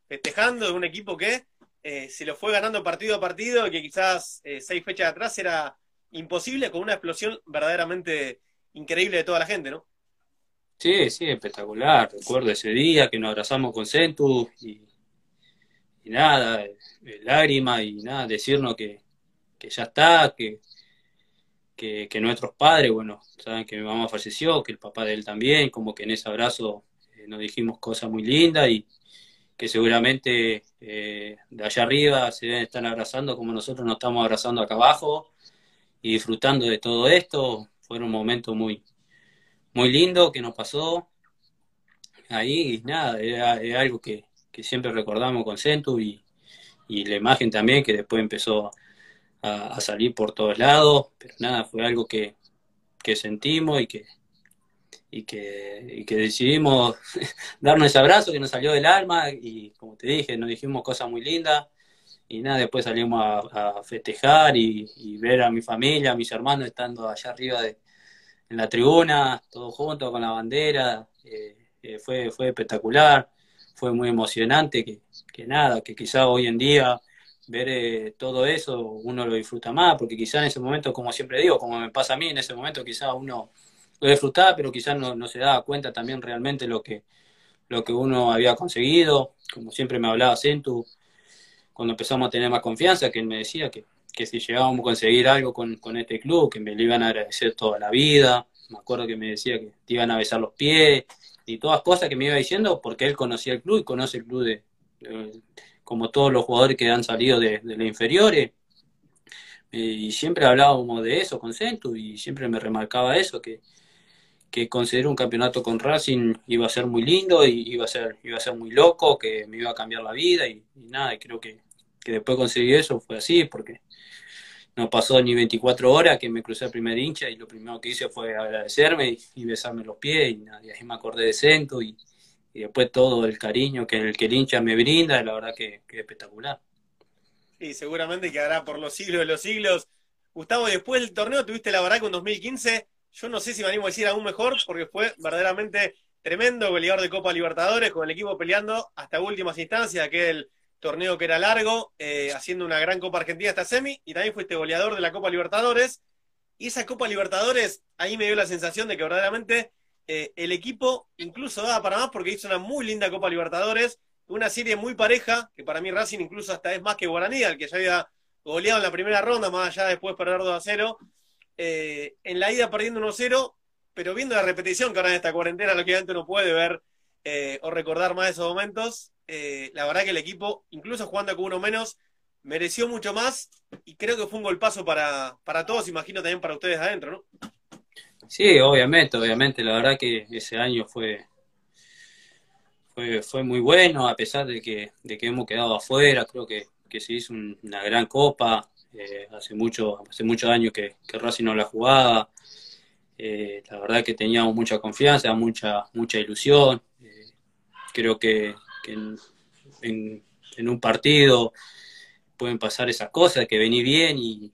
festejando de un equipo que eh, se lo fue ganando partido a partido, que quizás eh, seis fechas atrás era imposible, con una explosión verdaderamente increíble de toda la gente, ¿no? Sí, sí, espectacular. Recuerdo ese día que nos abrazamos con Centu y, nada, eh, lágrimas y nada, decirnos que, ya está, que, que, nuestros padres, bueno, saben que mi mamá falleció, que el papá de él también, como que en ese abrazo nos dijimos cosas muy lindas y, que seguramente eh, de allá arriba se deben estar abrazando como nosotros nos estamos abrazando acá abajo y disfrutando de todo esto. Fue un momento muy, muy lindo que nos pasó ahí y nada, era, algo que, siempre recordamos con Centu y, la imagen también que después empezó a, salir por todos lados, pero nada, fue algo que, que sentimos y que, y que, que decidimos darnos ese abrazo que nos salió del alma y como te dije, nos dijimos cosas muy lindas y nada, después salimos a, festejar y, ver a mi familia, a mis hermanos estando allá arriba de, en la tribuna, todos juntos con la bandera, eh, eh, fue, fue espectacular, fue muy emocionante, que, que nada, que quizá hoy en día ver eh, todo eso uno lo disfruta más, porque quizá en ese momento, como siempre digo, como me pasa a mí, en ese momento quizá uno lo disfrutaba, pero quizás no, no, se daba cuenta también realmente lo que, lo que uno había conseguido. Como siempre me hablaba Centu, cuando empezamos a tener más confianza, que él me decía que, que si llegábamos a conseguir algo con, con, este club, que me lo iban a agradecer toda la vida. Me acuerdo que me decía que te iban a besar los pies y todas cosas que me iba diciendo porque él conocía el club y conoce el club de, como todos los jugadores que han salido de, de las inferiores. Y siempre hablábamos de eso con Centu y siempre me remarcaba eso, que, que considero un campeonato con Racing iba a ser muy lindo y iba a ser, iba a ser muy loco, que me iba a cambiar la vida y, nada, y creo que, que, después conseguí eso fue así, porque no pasó ni 24 horas que me crucé el primer hincha y lo primero que hice fue agradecerme y, besarme los pies y, nada, y me acordé de Cento y, después todo el cariño que el, que hincha me brinda, la verdad que, que es espectacular. Sí, seguramente quedará por los siglos de los siglos. Gustavo, después del torneo tuviste la verdad con 2015 yo no sé si me animo a decir aún mejor, porque fue verdaderamente tremendo goleador de Copa Libertadores, con el equipo peleando hasta últimas instancias, aquel torneo que era largo, eh, haciendo una gran Copa Argentina hasta semi, y también fuiste goleador de la Copa Libertadores. Y esa Copa Libertadores, ahí me dio la sensación de que verdaderamente eh, el equipo incluso daba para más porque hizo una muy linda Copa Libertadores, una serie muy pareja, que para mí Racing incluso hasta es más que Guaraní, al que ya había goleado en la primera ronda, más allá después perder 2 a 0. Eh, en la ida perdiendo 1 0, pero viendo la repetición que ahora en esta cuarentena, lo que antes no puede ver eh, o recordar más esos momentos, eh, la verdad que el equipo, incluso jugando con uno menos, mereció mucho más y creo que fue un golpazo para, para todos, imagino también para ustedes adentro, ¿no? Sí, obviamente, obviamente, la verdad que ese año fue, fue, fue muy bueno, a pesar de que, de que hemos quedado afuera, creo que, que se hizo una gran copa, eh, hace mucho, hace muchos años que, que Racing no la jugaba, eh, la verdad que teníamos mucha confianza, mucha, mucha ilusión. Eh, creo que, en, un partido pueden pasar esas cosas, que vení bien y,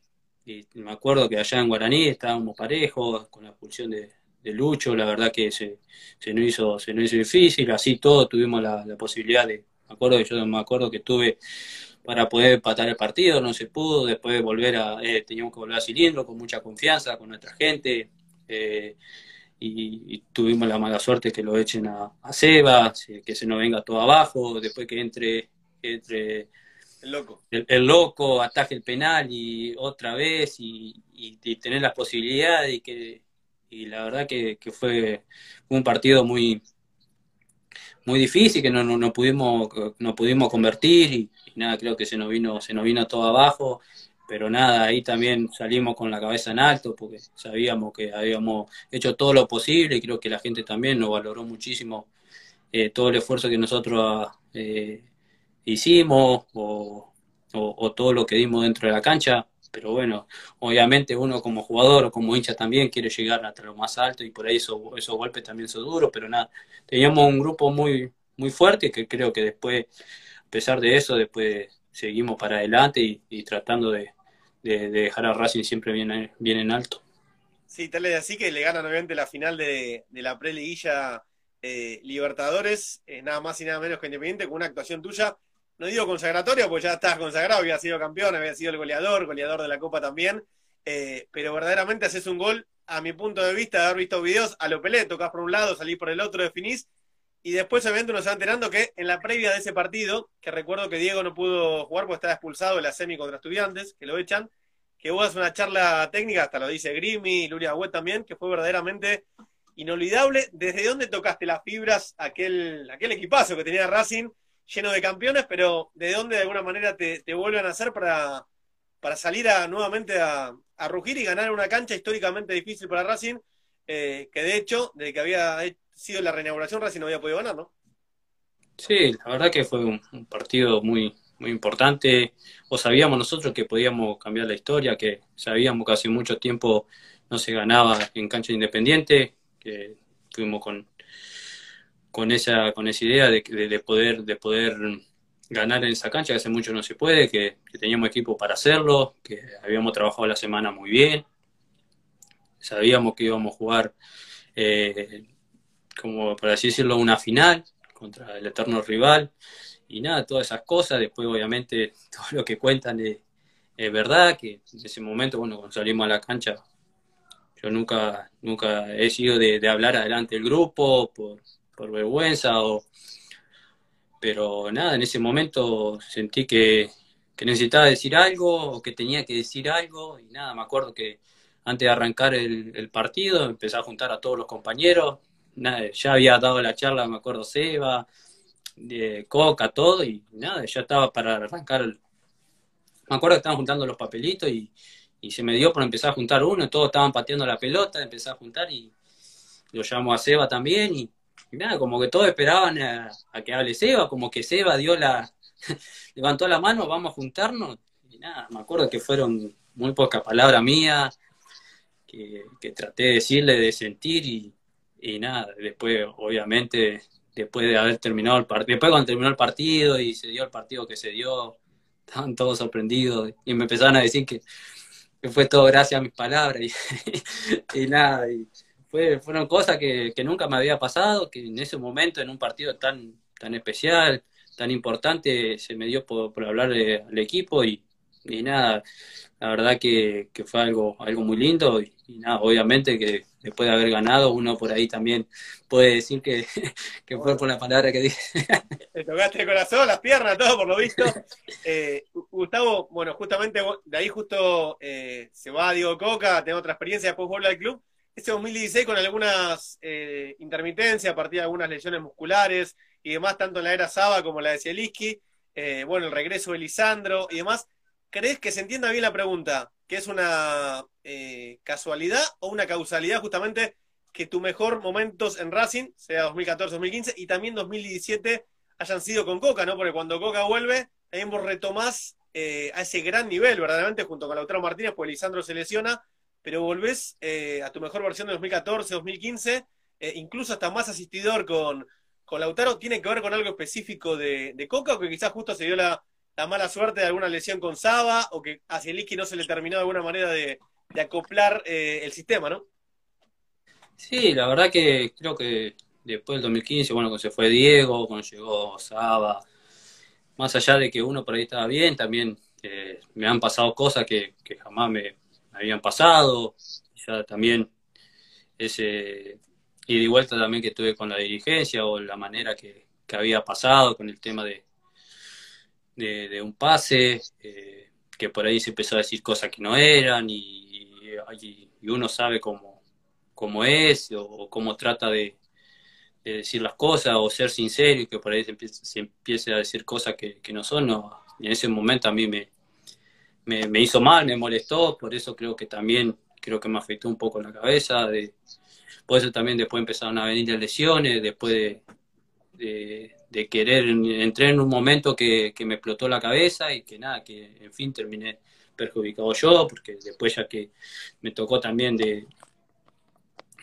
me acuerdo que allá en Guaraní estábamos parejos con la expulsión de, Lucho, la verdad que se, se, nos hizo, se nos hizo difícil, así todo tuvimos la, posibilidad de, me acuerdo que yo me acuerdo que tuve para poder empatar el partido, no se pudo, después de volver a, eh, teníamos que volver a cilindro con mucha confianza, con nuestra gente, eh, y, tuvimos la mala suerte que lo echen a, Seba, que se nos venga todo abajo, después que entre, entre el loco, el, loco ataje el penal y otra vez y, tener las posibilidades y que y la verdad que, fue un partido muy muy difícil que no, no, pudimos no pudimos convertir y, nada creo que se nos vino se nos vino todo abajo pero nada, ahí también salimos con la cabeza en alto porque sabíamos que habíamos hecho todo lo posible y creo que la gente también nos valoró muchísimo eh, todo el esfuerzo que nosotros eh, hicimos o, todo lo que dimos dentro de la cancha. Pero bueno, obviamente uno como jugador o como hincha también quiere llegar hasta lo más alto y por ahí esos, esos golpes también son duros, pero nada, teníamos un grupo muy, muy fuerte que creo que después, pesar de eso, después seguimos para adelante y tratando de, de, dejar a Racing siempre bien, en alto. Sí, tal vez así que le ganan obviamente la final de, la preliguilla eh, Libertadores, eh, nada más y nada menos que Independiente, con una actuación tuya, no digo consagratoria, porque ya estás consagrado, había sido campeón, había sido el goleador, goleador de la Copa también, eh, pero verdaderamente haces un gol, a mi punto de vista, de haber visto videos, a lo pelé, tocas por un lado, salís por el otro, definís, y después obviamente nos va enterando que en la previa de ese partido, que recuerdo que Diego no pudo jugar porque estaba expulsado de la semi contra estudiantes, que lo echan, que hubo una charla técnica, hasta lo dice Grimi, Luria Web también, que fue verdaderamente inolvidable. ¿Desde dónde tocaste las fibras aquel, aquel equipazo que tenía Racing, lleno de campeones, pero de dónde de alguna manera te, vuelven a hacer para, para salir a, nuevamente a, rugir y ganar una cancha históricamente difícil para Racing, eh, que de hecho, desde que había sido la reinauguración, Racing no había podido ganar, ¿no? Sí, la verdad que fue un, partido muy, muy importante. O sabíamos nosotros que podíamos cambiar la historia, que sabíamos que hace mucho tiempo no se ganaba en cancha independiente, que tuvimos con, con esa, con esa idea de, de, poder, de poder ganar en esa cancha, que hace mucho no se puede, que, teníamos equipo para hacerlo, que habíamos trabajado la semana muy bien, sabíamos que íbamos a jugar eh, como por así decirlo, una final contra el eterno rival y nada, todas esas cosas. Después, obviamente, todo lo que cuentan es, verdad, que en ese momento, bueno, cuando salimos a la cancha, yo nunca, nunca he sido de, hablar adelante del grupo por, por vergüenza o pero nada, en ese momento sentí que, que, necesitaba decir algo o que tenía que decir algo y nada, me acuerdo que antes de arrancar el, el partido empecé a juntar a todos los compañeros, ya había dado la charla, me acuerdo, Seba, de Coca, todo, y nada, ya estaba para arrancar. Me acuerdo que estaban juntando los papelitos y, se me dio por empezar a juntar uno, todos estaban pateando la pelota, empecé a juntar y lo llamo a Seba también, y, nada, como que todos esperaban a, que hable Seba, como que Seba dio la, levantó la mano, vamos a juntarnos, y nada, me acuerdo que fueron muy pocas palabras mías, que traté de decirle, de sentir, y, y nada, después, obviamente, después de haber terminado el partido, después cuando terminó el partido y se dio el partido que se dio, estaban todos sorprendidos y me empezaron a decir que, fue todo gracias a mis palabras y, nada, y fueron cosas que, nunca me había pasado, que en ese momento, en un partido tan, tan especial, tan importante, se me dio por, hablar al equipo y, y nada, la verdad que, fue algo, algo muy lindo y, nada, obviamente que después de haber ganado, uno por ahí también puede decir que, fue por la palabra que dije. Te tocaste el corazón, las piernas, todo por lo visto. Eh, Gustavo, bueno, justamente de ahí justo eh, se va Diego Coca, tengo otra experiencia, después vuelve al club. Este 2016 con algunas eh, intermitencias a partir de algunas lesiones musculares y demás, tanto en la era Saba como la de Zielinski, bueno, el regreso de Lisandro y demás. ¿Crees que se entienda bien la pregunta? ¿Que es una eh, casualidad o una causalidad justamente que tu mejor momentos en Racing, sea 2014-2015 y también 2017, hayan sido con Coca, ¿no? Porque cuando Coca vuelve, también vos retomás eh, a ese gran nivel, verdaderamente, junto con Lautaro Martínez, pues Lisandro se lesiona, pero volvés eh, a tu mejor versión de 2014-2015, incluso hasta más asistidor con, con Lautaro. ¿Tiene que ver con algo específico de, de Coca o que quizás justo se dio la la mala suerte de alguna lesión con Saba o que a Zielinski no se le terminó de alguna manera de, acoplar eh, el sistema, ¿no? Sí, la verdad que creo que después del 2015, bueno, cuando se fue Diego, cuando llegó Saba, más allá de que uno por ahí estaba bien, también eh, me han pasado cosas que, jamás me, habían pasado, ya también ese ida y vuelta también que tuve con la dirigencia o la manera que había pasado con el tema de, de, un pase, eh, que por ahí se empezó a decir cosas que no eran y, uno sabe cómo, cómo es o, cómo trata de, decir las cosas o ser sincero y que por ahí se empiece, a decir cosas que, no son. y en ese momento a mí me, me, hizo mal, me molestó, por eso creo que también creo que me afectó un poco la cabeza. De, por eso también después empezaron a venir las lesiones, después de, de querer, entré en un momento que, me explotó la cabeza y que nada, que en fin terminé perjudicado yo, porque después ya que me tocó también de,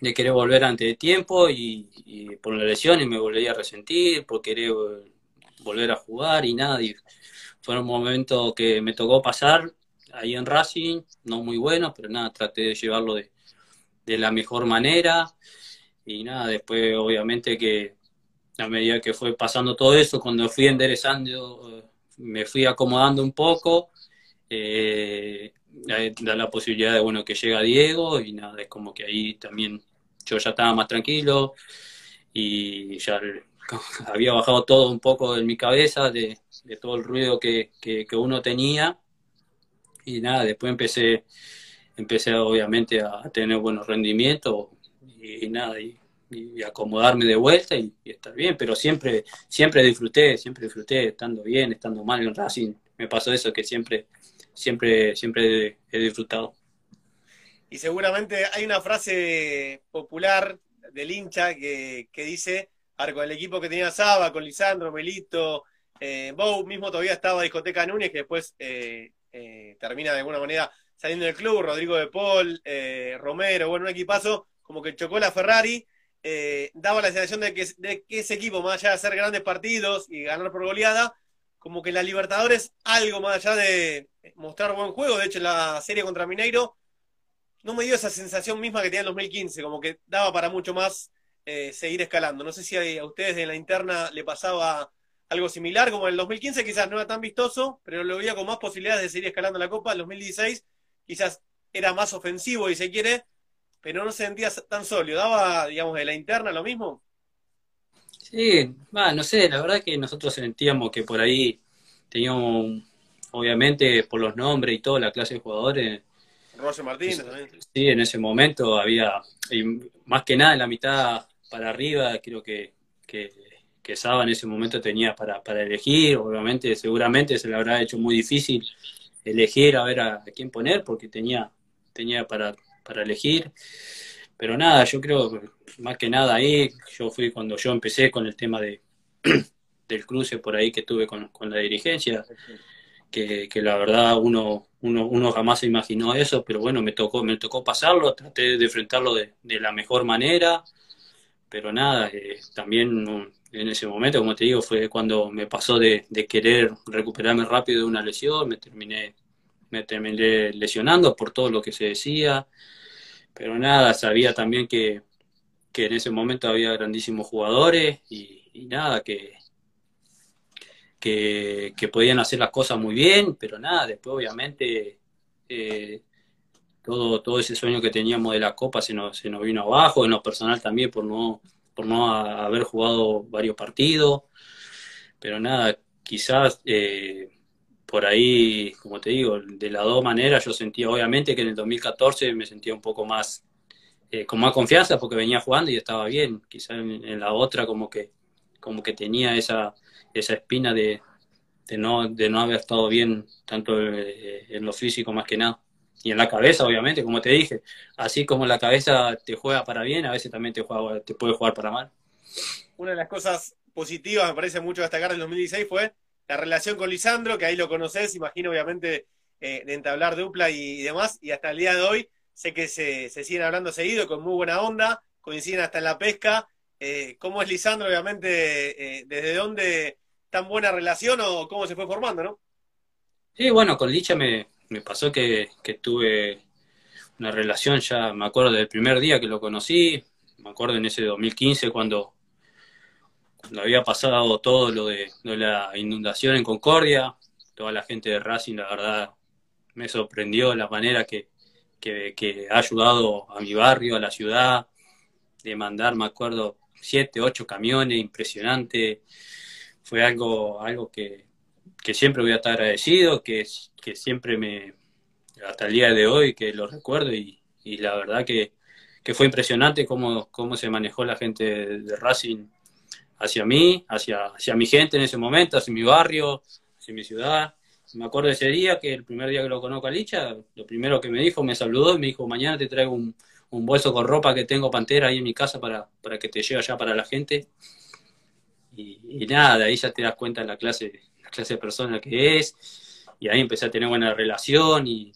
de querer volver antes de tiempo y, por la lesión y me volví a resentir, por querer volver a jugar y nada, fue un momento que me tocó pasar ahí en Racing, no muy bueno, pero nada, traté de llevarlo de, de la mejor manera y nada, después obviamente que a medida que fue pasando todo eso, cuando fui enderezando, me fui acomodando un poco, eh, da la posibilidad de bueno que llega Diego y nada, es como que ahí también yo ya estaba más tranquilo y ya había bajado todo un poco en mi cabeza de, todo el ruido que, que, uno tenía y nada, después empecé empecé obviamente a tener buenos rendimientos y, y nada, y y acomodarme de vuelta y, estar bien, pero siempre, siempre disfruté, siempre disfruté estando bien, estando mal en Racing. Me pasó eso que siempre, siempre, siempre he disfrutado. Y seguramente hay una frase popular del hincha que, dice, ahora con el equipo que tenía Saba, con Lisandro, Melito, eh, mismo todavía estaba Discoteca Núñez, que después eh, eh, termina de alguna manera saliendo del club, Rodrigo de Paul, eh, Romero, bueno, un equipazo, como que chocó la Ferrari, eh, daba la sensación de que, de que, ese equipo, más allá de hacer grandes partidos y ganar por goleada, como que la Libertadores, algo más allá de mostrar buen juego, de hecho la serie contra Mineiro, no me dio esa sensación misma que tenía en 2015, como que daba para mucho más eh, seguir escalando. No sé si a, ustedes en la interna le pasaba algo similar, como en el 2015 quizás no era tan vistoso, pero lo veía con más posibilidades de seguir escalando la Copa. En 2016 quizás era más ofensivo y se quiere, pero no se sentía tan sólido. ¿Daba, digamos, de la interna lo mismo? Sí, no sé, la verdad que nosotros sentíamos que por ahí teníamos, obviamente, por los nombres y toda la clase de jugadores. Roger Martínez también. Sí, en ese momento había, más que nada en la mitad para arriba, creo que, que, que Saba en ese momento tenía para, para elegir. Obviamente, seguramente se le habrá hecho muy difícil elegir a ver a quién poner, porque tenía, tenía para para elegir. Pero nada, yo creo, más que nada ahí, yo fui cuando yo empecé con el tema de, del cruce por ahí que tuve con, la dirigencia, que, la verdad uno, uno, uno jamás se imaginó eso, pero bueno, me tocó, me tocó pasarlo, traté de enfrentarlo de, la mejor manera, pero nada, eh, también en ese momento, como te digo, fue cuando me pasó de, de querer recuperarme rápido de una lesión, me terminé me terminé lesionando por todo lo que se decía, pero nada, sabía también que, que en ese momento había grandísimos jugadores y, nada, que, que, podían hacer las cosas muy bien, pero nada, después obviamente eh, todo, todo ese sueño que teníamos de la Copa se nos, se nos vino abajo, en lo personal también por no, por no haber jugado varios partidos, pero nada, quizás eh, por ahí, como te digo, de las dos maneras yo sentía obviamente que en el 2014 me sentía un poco más eh, con más confianza porque venía jugando y estaba bien. Quizás en, la otra como que como que tenía esa esa espina de, de no de no haber estado bien tanto eh, en lo físico más que nada y en la cabeza obviamente como te dije así como la cabeza te juega para bien a veces también te juega te puede jugar para mal una de las cosas positivas me parece mucho destacar del 2016 fue la relación con Lisandro que ahí lo conoces imagino obviamente eh, de entablar dupla y demás y hasta el día de hoy sé que se, siguen hablando seguido, con muy buena onda, coinciden hasta en la pesca. Eh, ¿Cómo es Lisandro, obviamente, eh, desde dónde tan buena relación o cómo se fue formando, no? Sí, bueno, con Licha me, me pasó que, que, tuve una relación ya, me acuerdo del primer día que lo conocí, me acuerdo en ese 2015 cuando, cuando había pasado todo lo de, de la inundación en Concordia, toda la gente de Racing, la verdad, me sorprendió la manera que, que, ha ayudado a mi barrio, a la ciudad, de mandar, me acuerdo, siete, ocho camiones, impresionante. Fue algo, algo que, siempre voy a estar agradecido, que, que siempre me, hasta el día de hoy, que lo recuerdo y, la verdad que, fue impresionante cómo, cómo se manejó la gente de Racing hacia mí, hacia, hacia mi gente en ese momento, hacia mi barrio, hacia mi ciudad me acuerdo ese día que el primer día que lo conozco a Licha, lo primero que me dijo, me saludó y me dijo, mañana te traigo un, bolso con ropa que tengo pantera ahí en mi casa para, para que te lleve allá para la gente. Y, nada, de ahí ya te das cuenta de la clase, la clase de persona que es. Y ahí empecé a tener buena relación y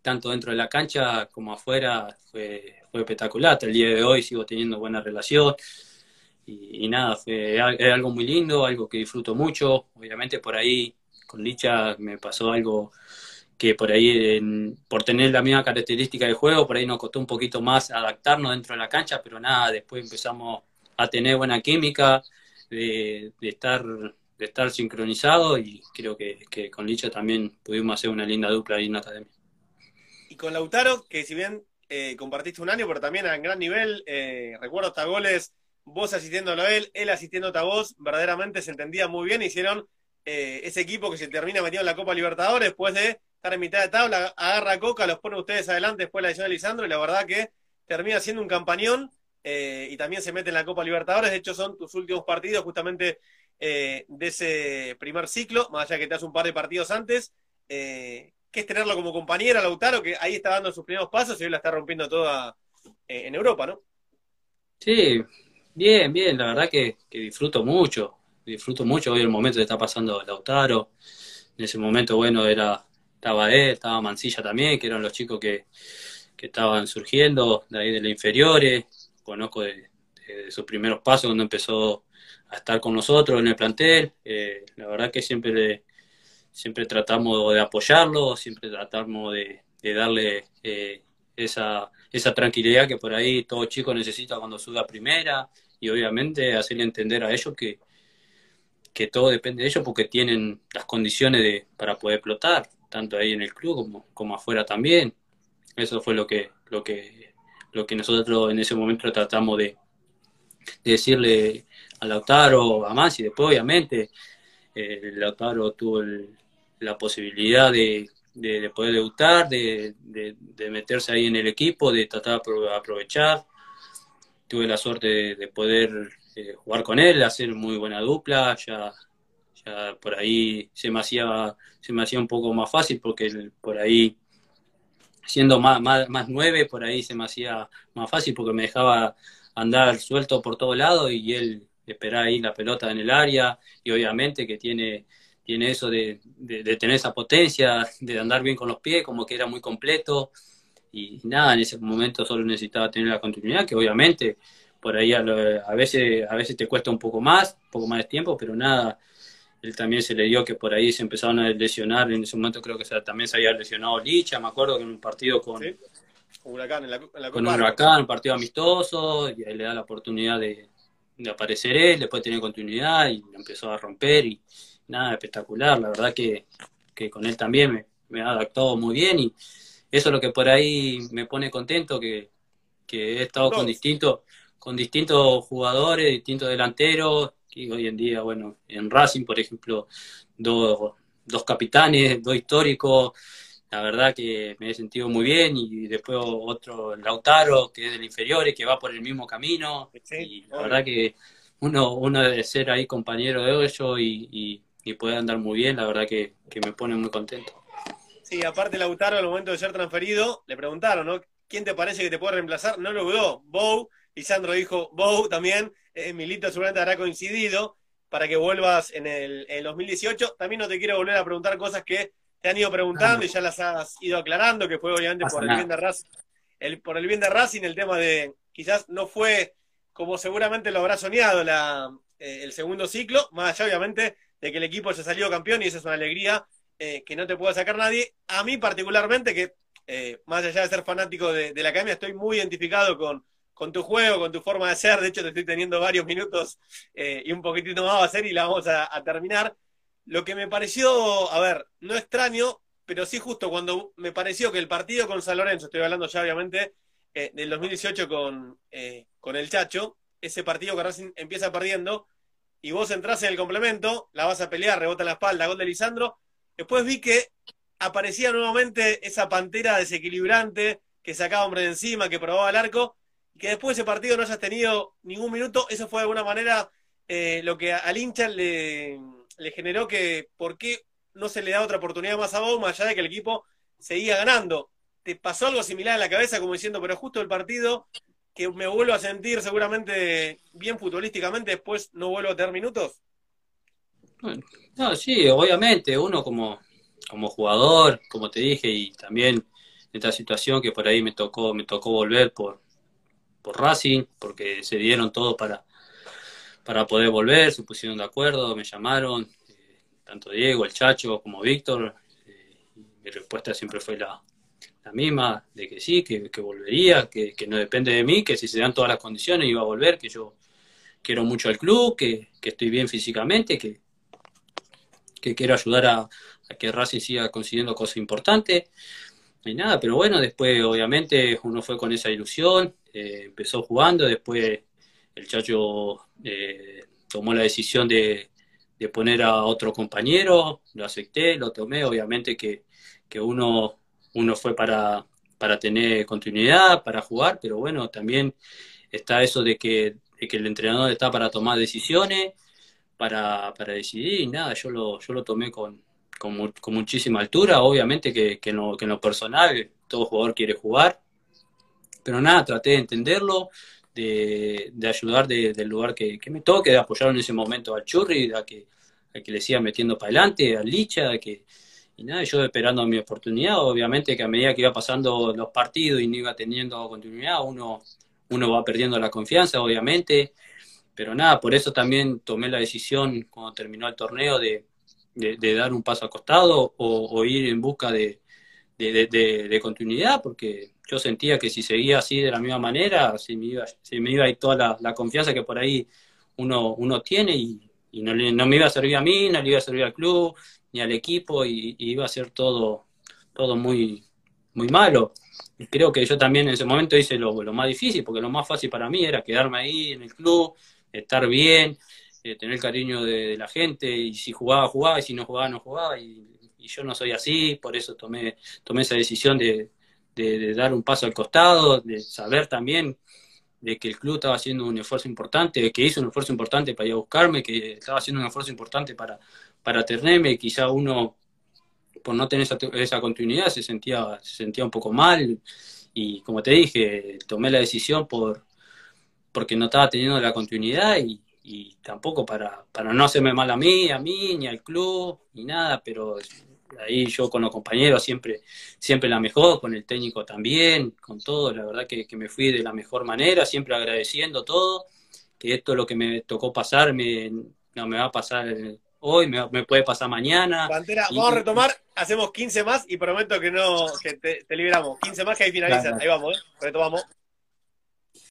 tanto dentro de la cancha como afuera fue, fue espectacular. Hasta el día de hoy sigo teniendo buena relación. Y, nada, fue algo muy lindo, algo que disfruto mucho. Obviamente por ahí con Licha me pasó algo que por ahí, por tener la misma característica del juego, por ahí nos costó un poquito más adaptarnos dentro de la cancha, pero nada, después empezamos a tener buena química, de, estar de estar sincronizado y creo que, con Licha también pudimos hacer una linda dupla ahí en la academia. Y con Lautaro, que si bien eh, compartiste un año, pero también a gran nivel, eh, recuerdo hasta goles, vos asistiéndolo a él, él asistiéndote a vos, verdaderamente se entendía muy bien, hicieron eh, ese equipo que se termina metiendo en la Copa Libertadores después de estar en mitad de tabla, agarra Coca, los pone ustedes adelante después de la decisión de Lisandro y la verdad que termina siendo un campañón eh, y también se mete en la Copa Libertadores. De hecho, son tus últimos partidos justamente eh, de ese primer ciclo, más allá que te hace un par de partidos antes. que es tenerlo como compañera, Lautaro, que ahí está dando sus primeros pasos y hoy la está rompiendo toda en Europa, ¿no? Sí, bien, bien, la verdad que disfruto mucho disfruto mucho hoy el momento que está pasando Lautaro. En ese momento, bueno, era estaba él, estaba Mancilla también, que eran los chicos que, estaban surgiendo de ahí de las inferiores. Conozco de, sus primeros pasos cuando empezó a estar con nosotros en el plantel. Eh, la verdad que siempre siempre tratamos de apoyarlo, siempre tratamos de, darle eh, esa, esa tranquilidad que por ahí todo chico necesita cuando sube a primera y obviamente hacerle entender a ellos que, que todo depende de ellos porque tienen las condiciones de, para poder explotar, tanto ahí en el club como, como afuera también. Eso fue lo que, lo que, lo que nosotros en ese momento tratamos de, decirle a Lautaro, a más y después obviamente eh, Lautaro tuvo la posibilidad de, de, poder debutar, de, de, meterse ahí en el equipo, de tratar de aprovechar. Tuve la suerte de, poder eh, jugar con él, hacer muy buena dupla, ya, ya por ahí se me hacía, se me hacía un poco más fácil porque por ahí siendo más, más, nueve, por ahí se me hacía más fácil porque me dejaba andar suelto por todo lado y él esperaba ahí la pelota en el área y obviamente que tiene, tiene eso de, de, tener esa potencia, de andar bien con los pies, como que era muy completo y nada, en ese momento solo necesitaba tener la continuidad, que obviamente por ahí a, veces a veces te cuesta un poco más, un poco más de tiempo, pero nada, él también se le dio que por ahí se empezaron a lesionar, en ese momento creo que también se había lesionado Licha, me acuerdo que en un partido con, Huracán en la, en con Huracán, un partido amistoso, y ahí le da la oportunidad de, de aparecer él, después tener continuidad y empezó a romper y nada, espectacular, la verdad que, que con él también me, me, ha adaptado muy bien y eso es lo que por ahí me pone contento, que, que he estado con distintos, con distintos jugadores, distintos delanteros, y hoy en día, bueno, en Racing, por ejemplo, dos, dos capitanes, dos históricos, la verdad que me he sentido muy bien y después otro Lautaro que es del inferior y que va por el mismo camino y la verdad que uno, uno debe ser ahí compañero de ellos y, y, y puede andar muy bien, la verdad que, que, me pone muy contento. Sí, aparte Lautaro al momento de ser transferido le preguntaron, ¿no? ¿Quién te parece que te puede reemplazar? No lo dudó, Bow, y Sandro dijo Bow también, eh, Milito seguramente habrá coincidido para que vuelvas en el, en el 2018. También no te quiero volver a preguntar cosas que te han ido preguntando y ya las has ido aclarando, que fue obviamente por el bien de Racing, el, por el bien de Racing, el tema de quizás no fue como seguramente lo habrá soñado la, eh, el segundo ciclo, más allá obviamente de que el equipo se salió campeón y esa es una alegría eh, que no te pueda sacar nadie. A mí particularmente, que eh, más allá de ser fanático de, la academia, estoy muy identificado con, tu juego, con tu forma de ser, de hecho te estoy teniendo varios minutos eh, y un poquitito más va a ser y la vamos a, terminar. Lo que me pareció, a ver, no extraño, pero sí justo cuando me pareció que el partido con San Lorenzo, estoy hablando ya obviamente del 2018 con, el Chacho, ese partido que Racing empieza perdiendo, y vos entrás en el complemento, la vas a pelear, rebota la espalda, gol de Lisandro, después vi que aparecía nuevamente esa pantera desequilibrante que sacaba hombre de encima, que probaba el arco, y que después de ese partido no hayas tenido ningún minuto, eso fue de alguna manera eh, lo que al hincha le le generó que por qué no se le da otra oportunidad más a Bow, más allá de que el equipo seguía ganando. ¿Te pasó algo similar en la cabeza como diciendo, pero justo el partido que me vuelvo a sentir seguramente bien futbolísticamente, después no vuelvo a tener minutos? No, sí, obviamente, uno como, como jugador, como te dije, y también en esta situación que por ahí me tocó, me tocó volver por, por Racing, porque se dieron todo para, para poder volver, se pusieron de acuerdo, me llamaron, eh, tanto Diego, el Chacho como Víctor. Eh, mi respuesta siempre fue la, la, misma, de que sí, que, que volvería, que, que, no depende de mí, que si se dan todas las condiciones iba a volver, que yo quiero mucho al club, que, que estoy bien físicamente, que, que quiero ayudar a, que Racing siga consiguiendo cosas importantes. Y nada, pero bueno, después obviamente uno fue con esa ilusión, eh, empezó jugando, después el Chacho eh, tomó la decisión de, de, poner a otro compañero, lo acepté, lo tomé, obviamente que, que uno, uno fue para, para tener continuidad, para jugar, pero bueno, también está eso de que, de que el entrenador está para tomar decisiones, para, para decidir, y nada, yo lo, yo lo tomé con, con, con muchísima altura, obviamente que, que, no, que en lo personal todo jugador quiere jugar, pero nada, traté de entenderlo, de, de ayudar de, del lugar que, que, me toque, de apoyar en ese momento al Churri, a que, a que le siga metiendo para adelante, al Licha, que, y nada, yo esperando mi oportunidad, obviamente que a medida que iba pasando los partidos y no iba teniendo continuidad, uno, uno va perdiendo la confianza, obviamente, pero nada, por eso también tomé la decisión cuando terminó el torneo de, de, dar un paso al costado o, o ir en busca de, de, continuidad, porque yo sentía que si seguía así de la misma manera, se me iba, se me iba a toda la, confianza que por ahí uno, uno tiene y, y no, no, me iba a servir a mí, no le iba a servir al club, ni al equipo, y, y, iba a ser todo, todo muy, muy malo. Y creo que yo también en ese momento hice lo, lo, más difícil, porque lo más fácil para mí era quedarme ahí en el club, estar bien, eh, tener el cariño de, la gente, y si jugaba, jugaba, y si no jugaba, no jugaba, y, yo no soy así, por eso tomé, tomé esa decisión de, de, de, dar un paso al costado, de saber también de que el club estaba haciendo un esfuerzo importante, de que hizo un esfuerzo importante para ir a buscarme, que estaba haciendo un esfuerzo importante para, para tenerme, quizá uno por no tener esa, esa continuidad se sentía, se sentía un poco mal y como te dije, tomé la decisión por porque no estaba teniendo la continuidad y, y tampoco para, para no hacerme mal a mí, a mí, ni al club, ni nada, pero ahí yo con los compañeros siempre, siempre la mejor, con el técnico también, con todo, la verdad que, que, me fui de la mejor manera, siempre agradeciendo todo, que esto lo que me tocó pasar me, no me va a pasar hoy, me, puede pasar mañana. Pantera, vamos a retomar, hacemos 15 más y prometo que no, que te, liberamos. 15 más que ahí finalizan. Ahí vamos, ¿eh? retomamos.